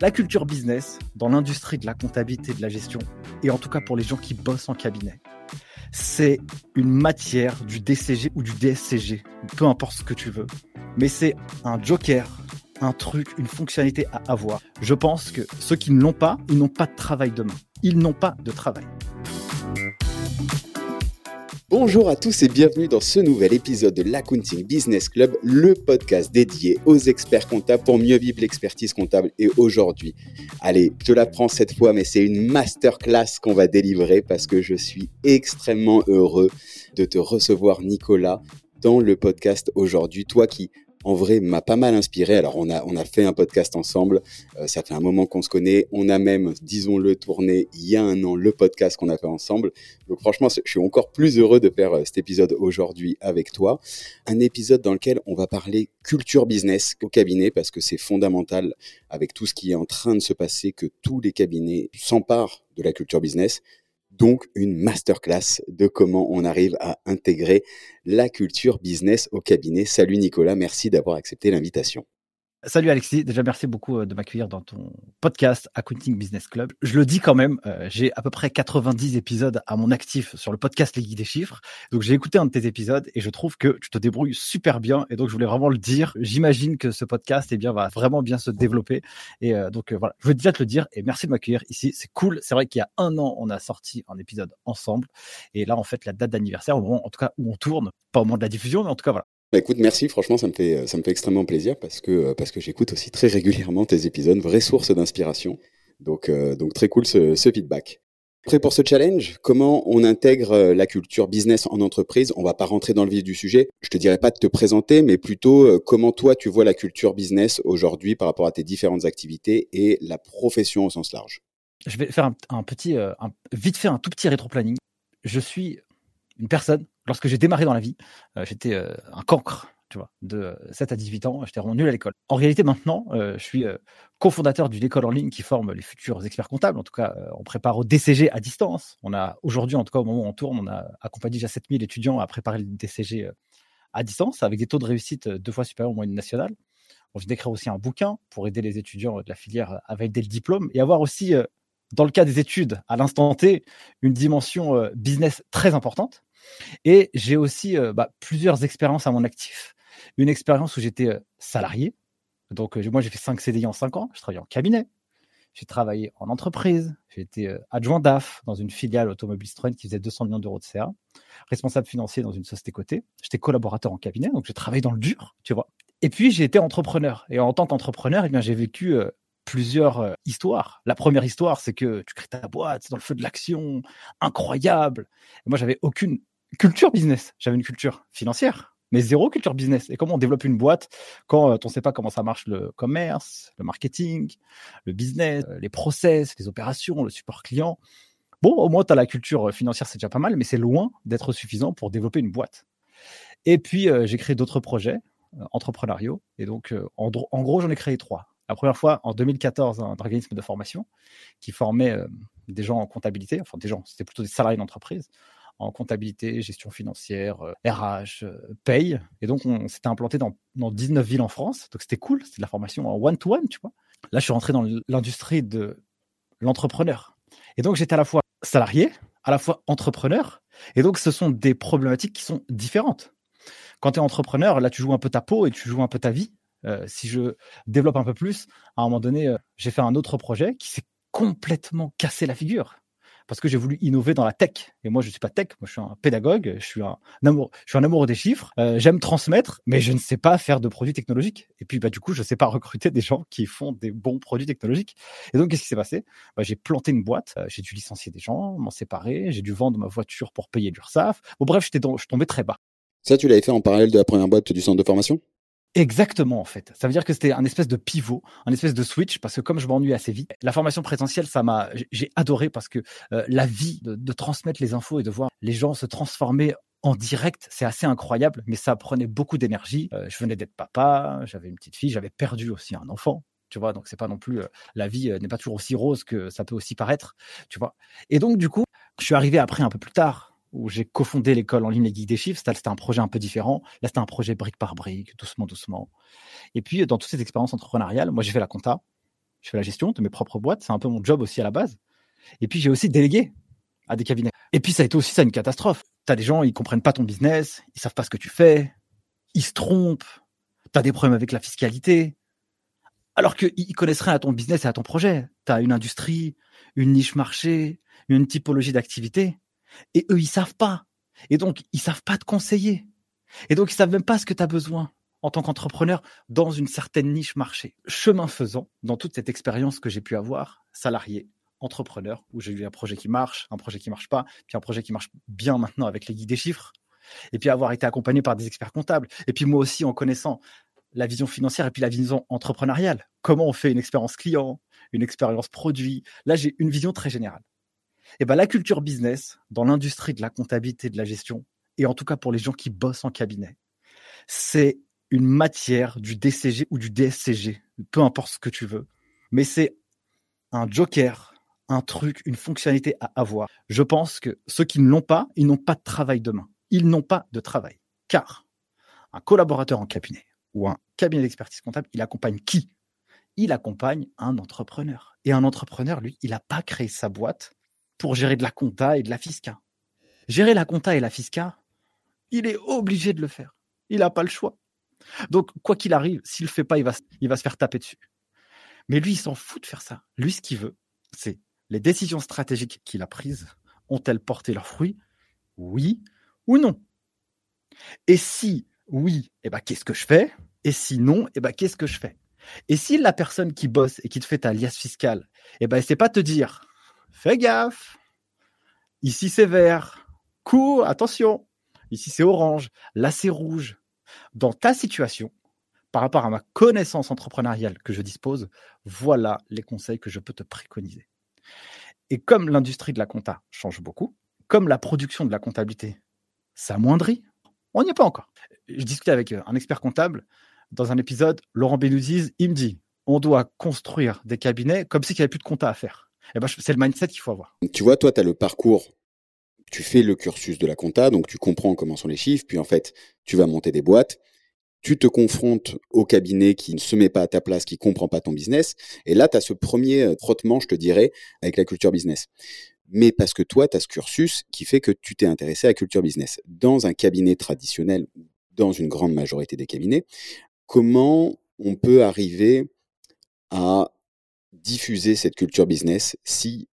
La culture business dans l'industrie de la comptabilité de la gestion, et en tout cas pour les gens qui bossent en cabinet, c'est une matière du DCG ou du DSCG, peu importe ce que tu veux, mais c'est un joker, un truc, une fonctionnalité à avoir. Je pense que ceux qui ne l'ont pas, ils n'ont pas de travail demain. Ils n'ont pas de travail. Bonjour à tous et bienvenue dans ce nouvel épisode de l'Accounting Business Club, le podcast dédié aux experts comptables pour mieux vivre l'expertise comptable. Et aujourd'hui, allez, je la prends cette fois, mais c'est une masterclass qu'on va délivrer parce que je suis extrêmement heureux de te recevoir, Nicolas, dans le podcast aujourd'hui. Toi qui en vrai, m'a pas mal inspiré. Alors, on a, on a fait un podcast ensemble. Euh, ça fait un moment qu'on se connaît. On a même, disons-le, tourné il y a un an le podcast qu'on a fait ensemble. Donc, franchement, je suis encore plus heureux de faire euh, cet épisode aujourd'hui avec toi. Un épisode dans lequel on va parler culture business au cabinet parce que c'est fondamental avec tout ce qui est en train de se passer que tous les cabinets s'emparent de la culture business donc une masterclass de comment on arrive à intégrer la culture business au cabinet. Salut Nicolas, merci d'avoir accepté l'invitation. Salut Alexis, déjà merci beaucoup euh, de m'accueillir dans ton podcast Accounting Business Club. Je le dis quand même, euh, j'ai à peu près 90 épisodes à mon actif sur le podcast Les Guides des Chiffres. Donc j'ai écouté un de tes épisodes et je trouve que tu te débrouilles super bien. Et donc je voulais vraiment le dire. J'imagine que ce podcast eh bien, va vraiment bien se développer. Et euh, donc voilà, je voulais déjà te le dire et merci de m'accueillir ici. C'est cool. C'est vrai qu'il y a un an, on a sorti un épisode ensemble. Et là, en fait, la date d'anniversaire, au moment en tout cas où on tourne, pas au moment de la diffusion, mais en tout cas voilà, bah, écoute, merci. Franchement, ça me fait ça me fait extrêmement plaisir parce que euh, parce que j'écoute aussi très régulièrement tes épisodes, vraie source d'inspiration. Donc euh, donc très cool ce, feedback. Prêt pour ce challenge? Comment on intègre euh, la culture business en entreprise? On va pas rentrer dans le vif du sujet. Je te dirais pas de te présenter, mais plutôt comment toi tu vois la culture business aujourd'hui par rapport à tes différentes activités et la profession au sens large? Je vais faire un, petit, vite fait un tout petit rétro-planning. Je suis une personne lorsque j'ai démarré dans la vie, euh, j'étais euh, un cancre, tu vois, de 7 à 18 ans, j'étais vraiment nul à l'école. En réalité, maintenant, euh, je suis cofondateur d'une école en ligne qui forme les futurs experts comptables. En tout cas, on prépare au DCG à distance. On a aujourd'hui, en tout cas, au moment où on tourne, on a accompagné déjà 7000 étudiants à préparer le DCG à distance avec des taux de réussite deux fois supérieurs aux moyennes nationales. On vient d'écrire aussi un bouquin pour aider les étudiants de la filière à valider le diplôme et avoir aussi, dans le cas des études, à l'instant T, une dimension business très importante. Et j'ai aussi euh, bah, plusieurs expériences à mon actif. Une expérience où j'étais euh, salarié. Donc, euh, moi, j'ai fait 5 CDI en 5 ans. Je travaillais en cabinet. J'ai travaillé en entreprise. J'ai été adjoint DAF dans une filiale automobile Citroën qui faisait 200 millions d'euros de CA. Responsable financier dans une société cotée. J'étais collaborateur en cabinet. Donc, j'ai travaillé dans le dur, tu vois. Et puis, j'ai été entrepreneur. Et en tant qu'entrepreneur, eh j'ai vécu plusieurs histoires. La première histoire, c'est que tu crées ta boîte, c'est dans le feu de l'action, incroyable. Et moi, j'avais aucune culture business. J'avais une culture financière, mais zéro culture business. Et comment on développe une boîte quand euh, on ne sait pas comment ça marche le commerce, le marketing, le business, euh, les process, les opérations, le support client? Bon, au moins, tu as la culture financière, c'est déjà pas mal, mais c'est loin d'être suffisant pour développer une boîte. Et puis, euh, j'ai créé d'autres projets entrepreneuriaux. Et donc, en, en, gros, j'en ai créé trois. La première fois, en 2014, un organisme de formation qui formait des gens en comptabilité, enfin des gens, c'était plutôt des salariés d'entreprise, en comptabilité, gestion financière, RH, euh, euh, paye. Et donc, on s'était implanté dans, 19 villes en France. Donc, c'était cool. C'était de la formation en one-to-one, tu vois. Là, je suis rentré dans l'industrie de l'entrepreneur. Et donc, j'étais à la fois salarié, à la fois entrepreneur. Et donc, ce sont des problématiques qui sont différentes. Quand tu es entrepreneur, là, tu joues un peu ta peau et tu joues un peu ta vie. Euh, si je développe un peu plus, à un moment donné, j'ai fait un autre projet qui s'est complètement cassé la figure parce que j'ai voulu innover dans la tech. Et moi, je suis pas tech, moi, je suis un pédagogue, je suis un amour, je suis un amoureux des chiffres. Euh, j'aime transmettre, mais je ne sais pas faire de produits technologiques. Et puis, bah, du coup, je ne sais pas recruter des gens qui font des bons produits technologiques. Et donc, qu'est-ce qui s'est passé? Bah, J'ai planté une boîte, euh, j'ai dû licencier des gens, m'en séparer, j'ai dû vendre ma voiture pour payer l'URSSAF. Bon, bref, j'étais je tombais très bas. Ça, tu l'avais fait en parallèle de la première boîte du centre de formation? Exactement, en fait. Ça veut dire que c'était un espèce de pivot, un espèce de switch, parce que comme je m'ennuie assez vite, la formation présentielle, ça m'a, j'ai adoré parce que euh, la vie de, transmettre les infos et de voir les gens se transformer en direct, c'est assez incroyable, mais ça prenait beaucoup d'énergie. Euh, je venais d'être papa, j'avais une petite fille, j'avais perdu aussi un enfant. Tu vois, donc c'est pas non plus euh, la vie n'est pas toujours aussi rose que ça peut aussi paraître, tu vois. Et donc du coup, je suis arrivé après un peu plus tard où j'ai cofondé l'école en ligne Les Geeks des Chiffres. C'était un projet un peu différent. Là, c'était un projet brique par brique, doucement, doucement. Et puis, dans toutes ces expériences entrepreneuriales, moi, j'ai fait la compta. je fais la gestion de mes propres boîtes, c'est un peu mon job aussi à la base. Et puis j'ai aussi délégué à des cabinets. Et puis ça a été aussi ça une catastrophe. Tu as des gens, ils comprennent pas ton business, ils savent pas ce que tu fais, ils se trompent, tu as des problèmes avec la fiscalité, alors qu'ils connaissent rien à ton business et à ton projet. Tu as une industrie, une niche marché, une typologie d'activité, et eux, ils savent pas. Et donc, ils savent pas te conseiller. Et donc, ils savent même pas ce que tu as besoin en tant qu'entrepreneur dans une certaine niche marché. Chemin faisant, dans toute cette expérience que j'ai pu avoir, salarié, entrepreneur, où j'ai eu un projet qui marche, un projet qui marche pas, puis un projet qui marche bien maintenant avec les guides des chiffres, et puis avoir été accompagné par des experts comptables, et puis moi aussi en connaissant la vision financière et puis la vision entrepreneuriale. Comment on fait une expérience client, une expérience produit. Là, j'ai une vision très générale. Et ben la culture business dans l'industrie de la comptabilité, de la gestion, et en tout cas pour les gens qui bossent en cabinet, c'est une matière du DCG ou du DSCG, peu importe ce que tu veux, mais c'est un joker, un truc, une fonctionnalité à avoir. Je pense que ceux qui ne l'ont pas, ils n'ont pas de travail demain. Ils n'ont pas de travail. Car un collaborateur en cabinet, ou un cabinet d'expertise comptable, il accompagne qui? Il accompagne un entrepreneur. Et un entrepreneur, lui, il n'a pas créé sa boîte pour gérer de la compta et de la fisca. Gérer la compta et la fisca, il est obligé de le faire. Il n'a pas le choix. Donc, quoi qu'il arrive, s'il ne le fait pas, il va, se faire taper dessus. Mais lui, il s'en fout de faire ça. Lui, ce qu'il veut, c'est les décisions stratégiques qu'il a prises, ont-elles porté leurs fruits? Oui ou non? Et si oui, eh ben, qu'est-ce que je fais? Et sinon, eh ben, qu'est-ce que je fais? Et si la personne qui bosse et qui te fait ta liasse fiscale, eh ben, c'est pas te dire, fais gaffe, ici c'est vert, cours, attention, ici c'est orange, là c'est rouge. Dans ta situation, par rapport à ma connaissance entrepreneuriale que je dispose, voilà les conseils que je peux te préconiser. Et comme l'industrie de la compta change beaucoup, comme la production de la comptabilité s'amoindrit, on n'y est pas encore. Je discutais avec euh, un expert comptable dans un épisode, Laurent Benouziz, il me dit on doit construire des cabinets comme s'il n'y avait plus de compta à faire. Eh ben, c'est le mindset qu'il faut avoir. Tu vois, toi, tu as le parcours. Tu fais le cursus de la compta, donc tu comprends comment sont les chiffres, puis en fait, tu vas monter des boîtes. Tu te confrontes au cabinet qui ne se met pas à ta place, qui comprend pas ton business. Et là, tu as ce premier euh, frottement, je te dirais, avec la culture business mais parce que toi, tu as ce cursus qui fait que tu t'es intéressé à la culture business. Dans un cabinet traditionnel, dans une grande majorité des cabinets, comment on peut arriver à diffuser cette culture business si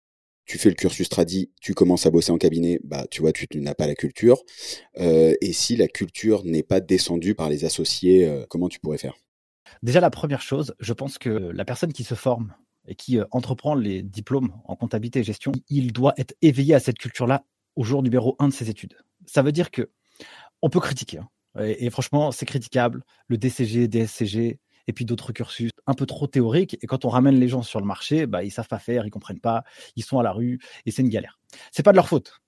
tu fais le cursus tradi, tu commences à bosser en cabinet, bah tu vois, tu, n'as pas la culture. Euh, et si la culture n'est pas descendue par les associés, euh, comment tu pourrais faire? Déjà, la première chose, je pense que la personne qui se forme et qui euh, entreprend les diplômes en comptabilité et gestion, il doit être éveillé à cette culture-là au jour numéro un de ses études. Ça veut dire que on peut critiquer. Hein. et, franchement, c'est critiquable. Le DCG, DSCG, et puis d'autres cursus un peu trop théoriques. Et quand on ramène les gens sur le marché, bah, ils savent pas faire, ils comprennent pas, ils sont à la rue, et c'est une galère. C'est pas de leur faute.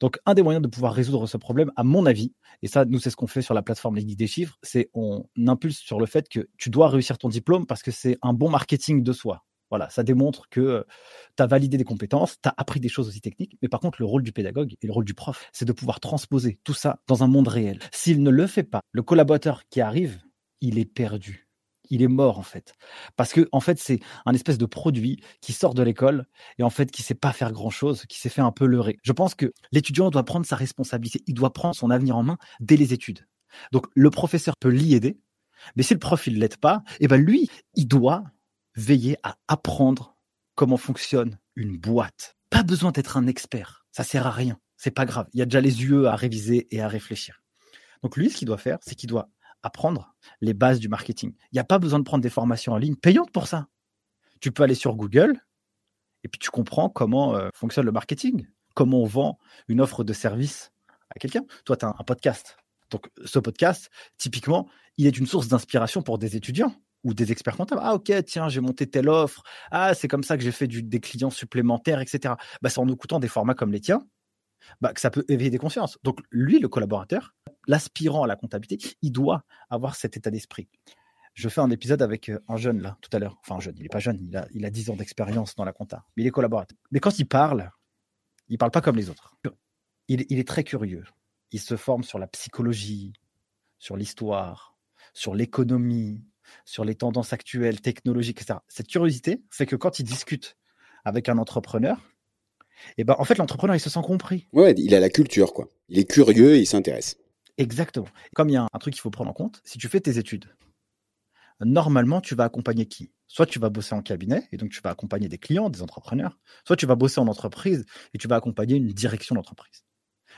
Donc, un des moyens de pouvoir résoudre ce problème, à mon avis, et ça, nous, c'est ce qu'on fait sur la plateforme Les Guides des Chiffres, c'est on impulse sur le fait que tu dois réussir ton diplôme parce que c'est un bon marketing de soi. Voilà, ça démontre que tu as validé des compétences, tu as appris des choses aussi techniques, mais par contre, le rôle du pédagogue et le rôle du prof, c'est de pouvoir transposer tout ça dans un monde réel. S'il ne le fait pas, le collaborateur qui arrive, il est perdu. Il est mort en fait. Parce que en fait, c'est un espèce de produit qui sort de l'école et en fait qui sait pas faire grand-chose, qui s'est fait un peu leurrer. Je pense que l'étudiant doit prendre sa responsabilité, il doit prendre son avenir en main dès les études. Donc le professeur peut l'y aider, mais si le prof il l'aide pas, et eh ben lui, il doit veiller à apprendre comment fonctionne une boîte. Pas besoin d'être un expert, ça sert à rien, c'est pas grave. Il y a déjà les yeux à réviser et à réfléchir. Donc lui, ce qu'il doit faire, c'est qu'il doit apprendre les bases du marketing. Il n'y a pas besoin de prendre des formations en ligne payantes pour ça. Tu peux aller sur Google et puis tu comprends comment euh, fonctionne le marketing, comment on vend une offre de service à quelqu'un. Toi, tu as un podcast. Donc ce podcast, typiquement, il est une source d'inspiration pour des étudiants ou des experts comptables. Ah ok, tiens, j'ai monté telle offre. Ah, c'est comme ça que j'ai fait des clients supplémentaires, etc. Bah, c'est en écoutant des formats comme les tiens bah, que ça peut éveiller des consciences. Donc lui, le collaborateur, l'aspirant à la comptabilité, il doit avoir cet état d'esprit. Je fais un épisode avec euh, un jeune là tout à l'heure. Enfin un jeune, il n'est pas jeune, il a, il a 10 ans d'expérience dans la compta, mais il est collaborateur. Mais quand il parle, il parle pas comme les autres. Il, il est très curieux. Il se forme sur la psychologie, sur l'histoire, sur l'économie, sur les tendances actuelles, technologiques, etc. Cette curiosité fait que quand il discute avec un entrepreneur, et ben, en fait, l'entrepreneur, il se sent compris. Ouais, il a la culture, quoi. Il est curieux et il s'intéresse. Exactement. Comme il y a un, truc qu'il faut prendre en compte, si tu fais tes études, normalement, tu vas accompagner qui? Soit tu vas bosser en cabinet, et donc tu vas accompagner des clients, des entrepreneurs, soit tu vas bosser en entreprise, et tu vas accompagner une direction d'entreprise.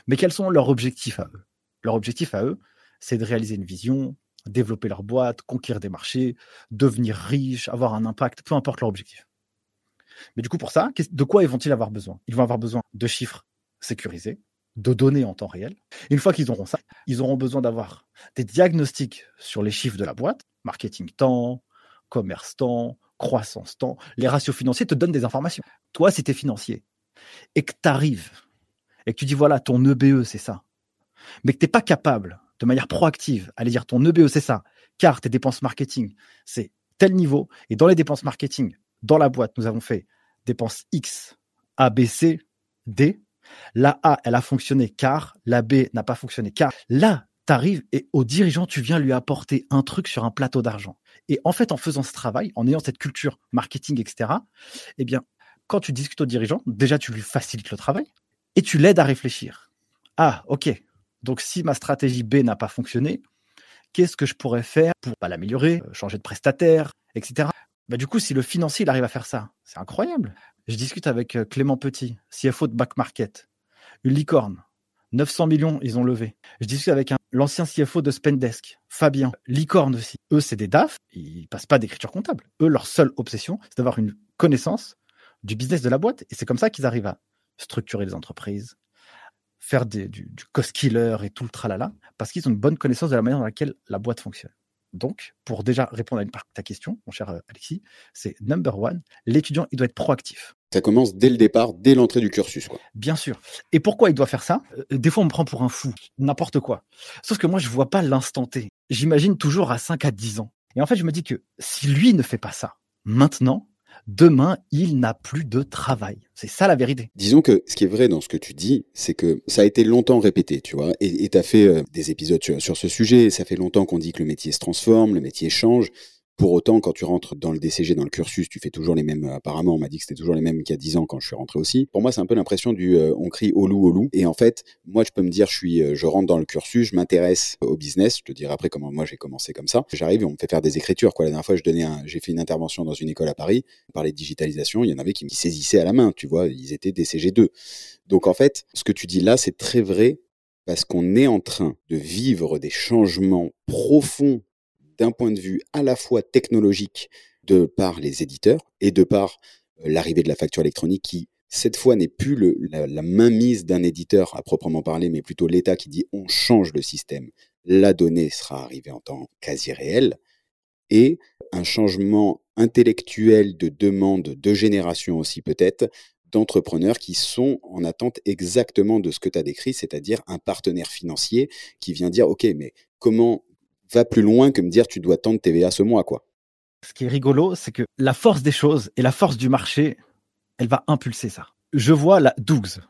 Mais quels sont leurs objectifs à eux? Leur objectif à eux, c'est de réaliser une vision, développer leur boîte, conquérir des marchés, devenir riche, avoir un impact, peu importe leur objectif. Mais du coup, pour ça, de quoi vont-ils avoir besoin? Ils vont avoir besoin de chiffres sécurisés, de données en temps réel. une fois qu'ils auront ça, ils auront besoin d'avoir des diagnostics sur les chiffres de la boîte, marketing temps, commerce temps, croissance temps. Les ratios financiers te donnent des informations. Toi, si tu es financier et que tu arrives et que tu dis voilà, ton EBE, c'est ça, mais que tu n'es pas capable de manière proactive aller dire ton EBE, c'est ça, car tes dépenses marketing, c'est tel niveau. Et dans les dépenses marketing, dans la boîte, nous avons fait dépenses X, A, B, C, D. La A, elle a fonctionné car la B n'a pas fonctionné car. Là, tu arrives et au dirigeant, tu viens lui apporter un truc sur un plateau d'argent. Et en fait, en faisant ce travail, en ayant cette culture marketing, etc., eh bien, quand tu discutes au dirigeant, déjà, tu lui facilites le travail et tu l'aides à réfléchir. Ah, ok. Donc, si ma stratégie B n'a pas fonctionné, qu'est-ce que je pourrais faire pour l'améliorer, euh, changer de prestataire, etc. Bah, du coup, si le financier arrive à faire ça, c'est incroyable. Je discute avec euh, Clément Petit, CFO de Back Market, une licorne. 900 millions, ils ont levé. Je discute avec l'ancien CFO de Spendesk, Fabien, licorne aussi. Eux, c'est des DAF, ils passent pas d'écriture comptable. Eux, leur seule obsession, c'est d'avoir une connaissance du business de la boîte. Et c'est comme ça qu'ils arrivent à structurer les entreprises, faire du, du cost killer et tout le tralala, parce qu'ils ont une bonne connaissance de la manière dans laquelle la boîte fonctionne. Donc, pour déjà répondre à une partie de ta question, mon cher euh, Alexis, c'est number one, l'étudiant, il doit être proactif. Ça commence dès le départ, dès l'entrée du cursus. Quoi. Bien sûr. Et pourquoi il doit faire ça? Euh, Des fois, on me prend pour un fou, n'importe quoi. Sauf que moi, je vois pas l'instant T. J'imagine toujours à 5 à 10 ans. Et en fait, je me dis que si lui ne fait pas ça maintenant, demain, il n'a plus de travail. C'est ça la vérité. Disons que ce qui est vrai dans ce que tu dis, c'est que ça a été longtemps répété, tu vois, et tu as fait euh, des épisodes sur, sur, ce sujet, ça fait longtemps qu'on dit que le métier se transforme, le métier change, pour autant, quand tu rentres dans le DCG, dans le cursus, tu fais toujours les mêmes. Apparemment, on m'a dit que c'était toujours les mêmes qu'il y a 10 ans quand je suis rentré aussi. Pour moi, c'est un peu l'impression du euh, on crie au loup, au loup. Et en fait, moi, je peux me dire, je suis, euh, je rentre dans le cursus, je m'intéresse au business. Je te dirai après comment moi j'ai commencé comme ça. J'arrive et on me fait faire des écritures. Quoi. La dernière fois, je donnais j'ai fait une intervention dans une école à Paris. On parlait de digitalisation. Il y en avait qui me saisissaient à la main. Tu vois, ils étaient DCG 2. Donc en fait, ce que tu dis là, c'est très vrai parce qu'on est en train de vivre des changements profonds d'un point de vue à la fois technologique de par les éditeurs et de par euh, l'arrivée de la facture électronique qui, cette fois, n'est plus la, la mainmise d'un éditeur à proprement parler, mais plutôt l'État qui dit on change le système, la donnée sera arrivée en temps quasi réel, et un changement intellectuel de demande de génération aussi peut-être d'entrepreneurs qui sont en attente exactement de ce que tu as décrit, c'est-à-dire un partenaire financier qui vient dire, OK, mais comment va plus loin que me dire tu dois tendre TVA ce mois, quoi. Ce qui est rigolo, c'est que la force des choses et la force du marché, elle va impulser ça. Je vois la 12.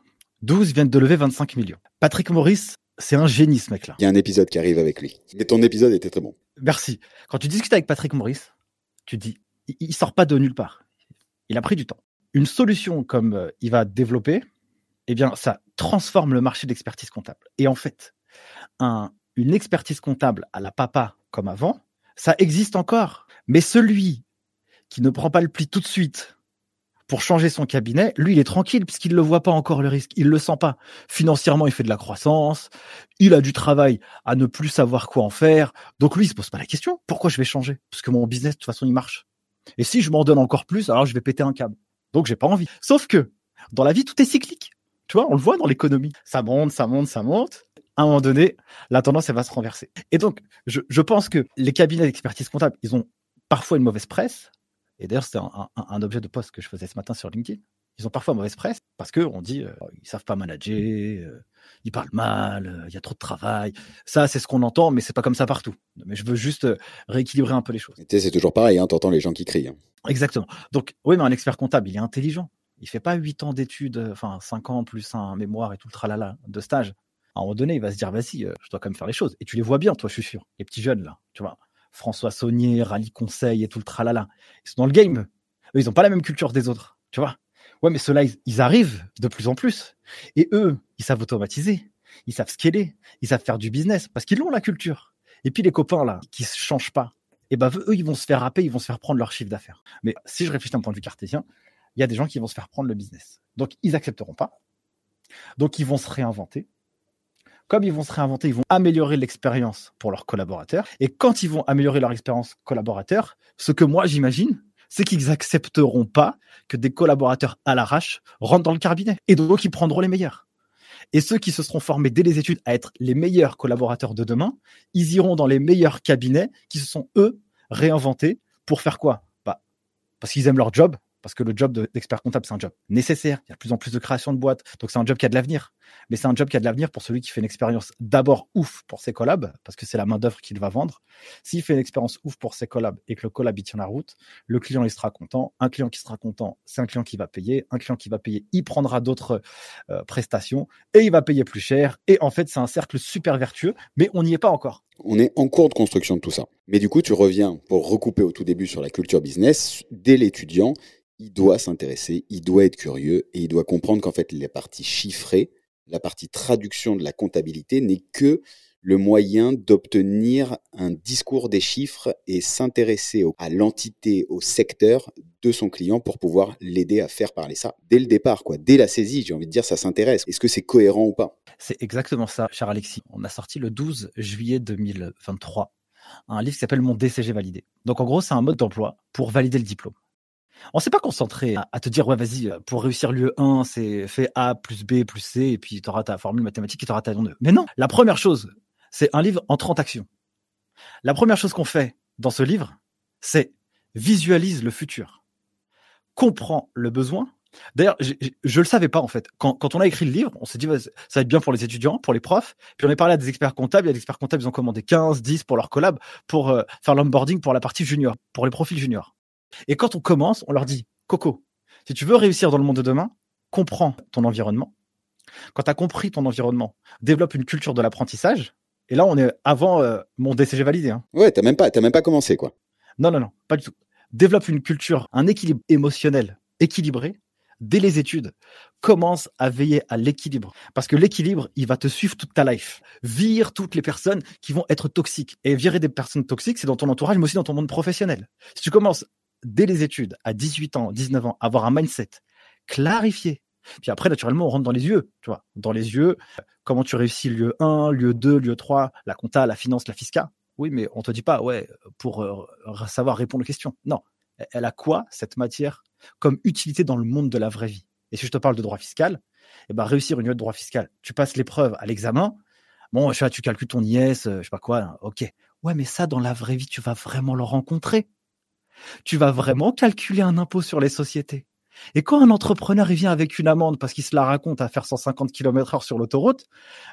12 vient de lever 25 millions. Patrick Maurice, c'est un génie ce mec-là. Il y a un épisode qui arrive avec lui. Et ton épisode était très bon. Merci. Quand tu discutes avec Patrick Maurice, tu dis, il sort pas de nulle part. Il a pris du temps. Une solution comme euh, il va développer, eh bien, ça transforme le marché d'expertise comptable. Et en fait, un, une expertise comptable à la papa comme avant, ça existe encore. Mais celui qui ne prend pas le pli tout de suite pour changer son cabinet, lui, il est tranquille puisqu'il ne le voit pas encore le risque. Il le sent pas. Financièrement, il fait de la croissance. Il a du travail à ne plus savoir quoi en faire. Donc lui, il se pose pas la question. Pourquoi je vais changer? Parce que mon business, de toute façon, il marche. Et si je m'en donne encore plus, alors je vais péter un câble. Donc j'ai pas envie. Sauf que dans la vie, tout est cyclique. Tu vois, on le voit dans l'économie. Ça monte, ça monte, ça monte à un moment donné, la tendance, elle va se renverser. Et donc, je, je pense que les cabinets d'expertise comptable, ils ont parfois une mauvaise presse. Et d'ailleurs, c'était un, un, un, objet de poste que je faisais ce matin sur LinkedIn. Ils ont parfois mauvaise presse parce que on dit euh, ils savent pas manager, euh, ils parlent mal, euh, il y a trop de travail. Ça, c'est ce qu'on entend, mais c'est pas comme ça partout. Mais je veux juste euh, rééquilibrer un peu les choses. C'est toujours pareil, hein, t'entends les gens qui crient. Hein. Exactement. Donc, oui, mais un expert comptable, il est intelligent. Il fait pas huit ans d'études, enfin cinq ans plus un mémoire et tout le tralala de stage à un moment donné, il va se dire, vas-y, euh, je dois quand même faire les choses. Et tu les vois bien, toi, je suis sûr. Les petits jeunes, là, tu vois, François Saunier, Rallye Conseil et tout le tralala. Ils sont dans le game. Eux, ils n'ont pas la même culture des autres. Tu vois Ouais, mais ceux-là, ils, arrivent de plus en plus. Et eux, ils savent automatiser. Ils savent scaler. Ils savent faire du business parce qu'ils ont la culture. Et puis les copains, là, qui ne changent pas, et eh ben, eux, ils vont se faire râper, ils vont se faire prendre leur chiffre d'affaires. Mais si je réfléchis d'un point de vue cartésien, il y a des gens qui vont se faire prendre le business. Donc, ils accepteront pas. Donc, ils vont se réinventer. Comme ils vont se réinventer, ils vont améliorer l'expérience pour leurs collaborateurs. Et quand ils vont améliorer leur expérience collaborateur, ce que moi j'imagine, c'est qu'ils accepteront pas que des collaborateurs à l'arrache rentrent dans le cabinet. Et donc, ils prendront les meilleurs. Et ceux qui se seront formés dès les études à être les meilleurs collaborateurs de demain, ils iront dans les meilleurs cabinets qui se sont, eux, réinventés pour faire quoi? Bah, Parce qu'ils aiment leur job, parce que le job d'expert comptable, c'est un job nécessaire. Il y a de plus en plus de création de boîtes. Donc, c'est un job qui a de l'avenir. Mais c'est un job qui a de l'avenir pour celui qui fait une expérience d'abord ouf pour ses collabs, parce que c'est la main-d'œuvre qu'il va vendre. S'il fait une expérience ouf pour ses collabs et que le collab il tient la route, le client il sera content. Un client qui sera content, c'est un client qui va payer. Un client qui va payer, il prendra d'autres euh, prestations et il va payer plus cher. Et en fait, c'est un cercle super vertueux, mais on n'y est pas encore. On est en cours de construction de tout ça. Mais du coup, tu reviens pour recouper au tout début sur la culture business. Dès l'étudiant, il doit s'intéresser, il doit être curieux et il doit comprendre qu'en fait, la partie chiffrée, la partie traduction de la comptabilité n'est que le moyen d'obtenir un discours des chiffres et s'intéresser à l'entité, au secteur de son client pour pouvoir l'aider à faire parler ça dès le départ, quoi, dès la saisie. J'ai envie de dire, ça s'intéresse. Est-ce que c'est cohérent ou pas? C'est exactement ça, cher Alexis. On a sorti le 12 juillet 2023 un livre qui s'appelle Mon DCG validé. Donc en gros, c'est un mode d'emploi pour valider le diplôme. On s'est pas concentré à, te dire, ouais, vas-y, euh, pour réussir l'UE 1, c'est fait A plus B plus C, et puis tu auras ta formule mathématique et tu auras ta nom Mais non, la première chose, c'est un livre en 30 actions. La première chose qu'on fait dans ce livre, c'est visualise le futur. Comprends le besoin. D'ailleurs, je, ne le savais pas en fait. Quand, on a écrit le livre, on s'est dit ça va être bien pour les étudiants, pour les profs. Puis on est parlé à des experts comptables. A des experts comptables, ils ont commandé 15, 10 pour leur collab pour euh, faire l'onboarding pour la partie junior, pour les profils juniors. Et quand on commence, on leur dit, Coco, si tu veux réussir dans le monde de demain, comprends ton environnement. Quand tu as compris ton environnement, développe une culture de l'apprentissage. Et là, on est avant euh, mon DCG validé. Hein. Ouais, t'as même pas, même pas commencé, quoi. Non, non, non, pas du tout. Développe une culture, un équilibre émotionnel équilibré dès les études. Commence à veiller à l'équilibre. Parce que l'équilibre, il va te suivre toute ta life. Vire toutes les personnes qui vont être toxiques. Et virer des personnes toxiques, c'est dans ton entourage, mais aussi dans ton monde professionnel. Si tu commences dès les études, à 18 ans, 19 ans, avoir un mindset clarifié. Puis après, naturellement, on rentre dans les yeux, tu vois, dans les yeux, comment tu réussis lieu 1, lieu 2, lieu 3, la compta, la finance, la fisca. Oui, mais on te dit pas, ouais, pour euh, savoir répondre aux questions. Non. Elle a quoi, cette matière, comme utilité dans le monde de la vraie vie? Et si je te parle de droit fiscal, eh ben, réussir une de droit fiscal, tu passes l'épreuve à l'examen, bon, tu calcules ton IS, euh, je sais pas quoi, ok. Ouais, mais ça, dans la vraie vie, tu vas vraiment le rencontrer tu vas vraiment calculer un impôt sur les sociétés. Et quand un entrepreneur il vient avec une amende parce qu'il se la raconte à faire 150 km heure sur l'autoroute,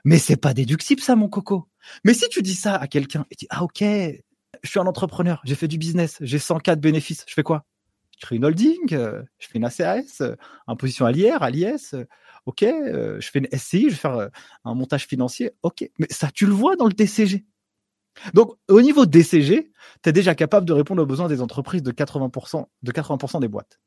mais c'est pas déductible ça, mon coco. Mais si tu dis ça à quelqu'un et tu dis, ah ok, je suis un entrepreneur, j'ai fait du business, j'ai 104 de bénéfices, je fais quoi? Je crée une holding, euh, je fais une ACAS, euh, imposition à l'IR, à l'IS, euh, ok, je fais une SCI, je vais faire un montage financier, ok. Mais ça, tu le vois dans le TCG. Donc, au niveau DCG, tu es déjà capable de répondre aux besoins des entreprises de 80%, de 80% des boîtes.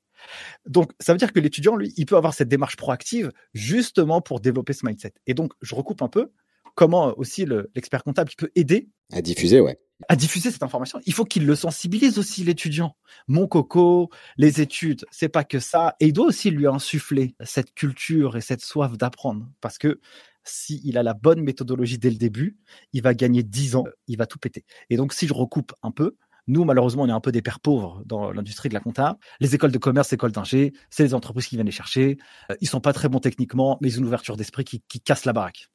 Donc, ça veut dire que l'étudiant, lui, il peut avoir cette démarche proactive justement pour développer ce mindset. Et donc, je recoupe un peu comment aussi l'expert comptable peut aider à diffuser, ouais. À diffuser cette information. Il faut qu'il le sensibilise aussi, l'étudiant. Mon coco, les études, c'est pas que ça. Et il doit aussi lui insuffler cette culture et cette soif d'apprendre. Parce que s'il a la bonne méthodologie dès le début, il va gagner 10 ans, il va tout péter. Et donc, si je recoupe un peu, nous, malheureusement, on est un peu des pères pauvres dans l'industrie de la compta. Les écoles de commerce, écoles d'ingé, c'est les entreprises qui viennent les chercher. Euh, ils sont pas très bons techniquement, mais ils ont une ouverture d'esprit qui, qui casse la baraque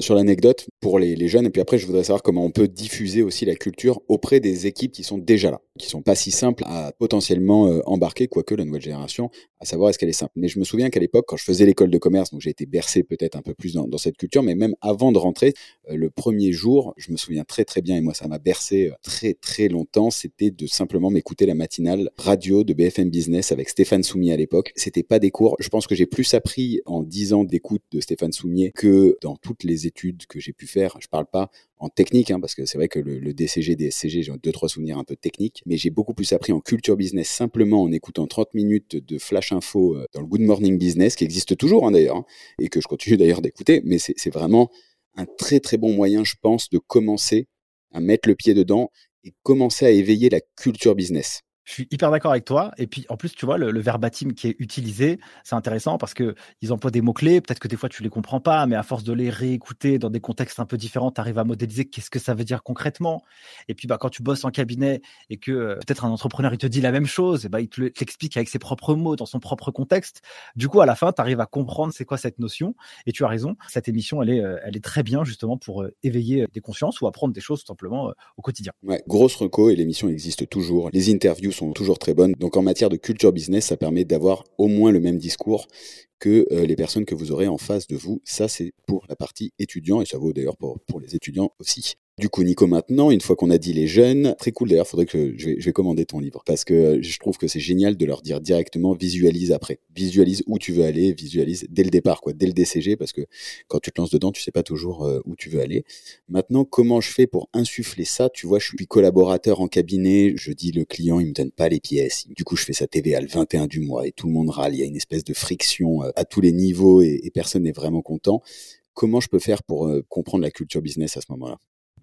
sur l'anecdote pour les, jeunes. Et puis après, je voudrais savoir comment on peut diffuser aussi la culture auprès des équipes qui sont déjà là, qui sont pas si simples à potentiellement euh, embarquer, quoique la nouvelle génération, à savoir est-ce qu'elle est simple. Mais je me souviens qu'à l'époque, quand je faisais l'école de commerce, donc j'ai été bercé peut-être un peu plus dans, cette culture, mais même avant de rentrer, euh, le premier jour, je me souviens très très bien, et moi ça m'a bercé euh, très très longtemps, c'était de simplement m'écouter la matinale radio de BFM Business avec Stéphane Soumier à l'époque. C'était pas des cours. Je pense que j'ai plus appris en 10 ans d'écoute de Stéphane Soumier que dans toutes les études que j'ai pu faire. Je parle pas en technique, hein, parce que c'est vrai que le, le DCG, DSCG, j'ai deux, trois souvenirs un peu techniques, mais j'ai beaucoup plus appris en culture business simplement en écoutant 30 minutes de flash info euh, dans le Good Morning Business, qui existe toujours hein, d'ailleurs, hein, et que je continue d'ailleurs d'écouter, mais c'est vraiment un très très bon moyen, je pense, de commencer à mettre le pied dedans et commencer à éveiller la culture business. Je suis hyper d'accord avec toi. Et puis, en plus, tu vois, le, verbatim qui est utilisé, c'est intéressant parce que ils emploient des mots-clés. Peut-être que des fois, tu les comprends pas, mais à force de les réécouter dans des contextes un peu différents, tu arrives à modéliser qu'est-ce que ça veut dire concrètement. Et puis, bah, quand tu bosses en cabinet et que euh, peut-être un entrepreneur, il te dit la même chose, et bah, il te l'explique avec ses propres mots, dans son propre contexte. Du coup, à la fin, tu arrives à comprendre c'est quoi cette notion. Et tu as raison. Cette émission, elle est, euh, elle est très bien, justement, pour euh, éveiller des consciences ou apprendre des choses, tout simplement, au quotidien. Ouais, grosse reco et l'émission existe toujours. Les interviews sont toujours très bonnes. Donc en matière de culture business, ça permet d'avoir au moins le même discours que euh, les personnes que vous aurez en face de vous. Ça, c'est pour la partie étudiant et ça vaut d'ailleurs pour, pour les étudiants aussi. Du coup, Nico, maintenant, une fois qu'on a dit les jeunes, très cool d'ailleurs, faudrait que je vais, commander ton livre parce que je trouve que c'est génial de leur dire directement visualise après, visualise où tu veux aller, visualise dès le départ, quoi, dès le DCG, parce que quand tu te lances dedans, tu sais pas toujours euh, où tu veux aller. Maintenant, comment je fais pour insuffler ça? Tu vois, je suis collaborateur en cabinet, je dis le client, il me donne pas les pièces. Du coup, je fais sa TVA le 21 du mois et tout le monde râle. Il y a une espèce de friction euh, à tous les niveaux et, personne n'est vraiment content. Comment je peux faire pour euh, comprendre la culture business à ce moment-là?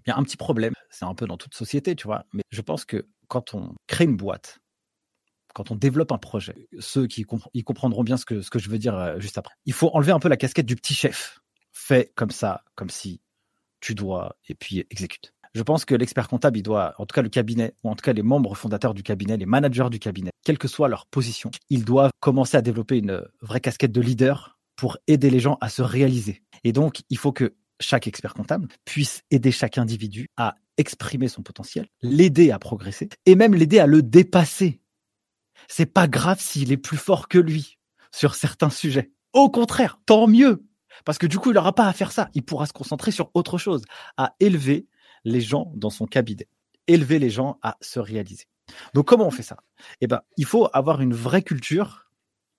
Il y a un petit problème, c'est un peu dans toute société, tu vois, mais je pense que quand on crée une boîte, quand on développe un projet, ceux qui ils comprendront bien ce que, ce que je veux dire euh, juste après. Il faut enlever un peu la casquette du petit chef. Fais comme ça, comme si tu dois, et puis exécute. Je pense que l'expert comptable, il doit, en tout cas le cabinet, ou en tout cas les membres fondateurs du cabinet, les managers du cabinet, quelle que soit leur position, ils doivent commencer à développer une vraie casquette de leader pour aider les gens à se réaliser. Et donc, il faut que chaque expert comptable puisse aider chaque individu à exprimer son potentiel, l'aider à progresser et même l'aider à le dépasser. C'est pas grave s'il est plus fort que lui sur certains sujets. Au contraire, tant mieux. Parce que du coup, il n'aura pas à faire ça. Il pourra se concentrer sur autre chose, à élever les gens dans son cabinet, élever les gens à se réaliser. Donc, comment on fait ça? Eh ben, il faut avoir une vraie culture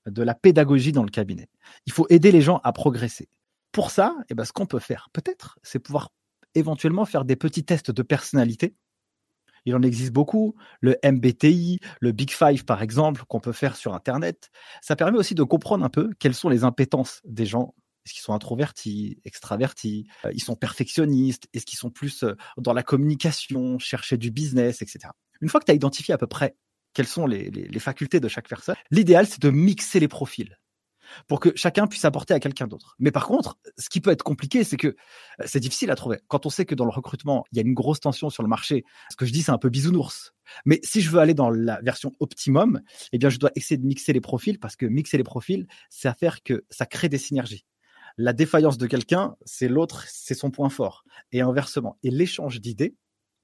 de la pédagogie dans le cabinet. Il faut aider les gens à progresser. Pour ça, eh ben, ce qu'on peut faire, peut-être, c'est pouvoir éventuellement faire des petits tests de personnalité. Il en existe beaucoup, le MBTI, le Big Five par exemple, qu'on peut faire sur Internet. Ça permet aussi de comprendre un peu quelles sont les impétences des gens. Est-ce qu'ils sont introvertis, extravertis, euh, ils sont perfectionnistes, est-ce qu'ils sont plus euh, dans la communication, chercher du business, etc. Une fois que tu as identifié à peu près quelles sont les facultés de chaque personne, l'idéal c'est de mixer les profils pour que chacun puisse apporter à quelqu'un d'autre. Mais par contre, ce qui peut être compliqué, c'est que euh, c'est difficile à trouver. Quand on sait que dans le recrutement, il y a une grosse tension sur le marché, ce que je dis, c'est un peu bisounours. Mais si je veux aller dans la version optimum, eh bien, je dois essayer de mixer les profils parce que mixer les profils, c'est à faire que ça crée des synergies. La défaillance de quelqu'un, c'est l'autre, c'est son point fort. Et inversement. Et l'échange d'idées,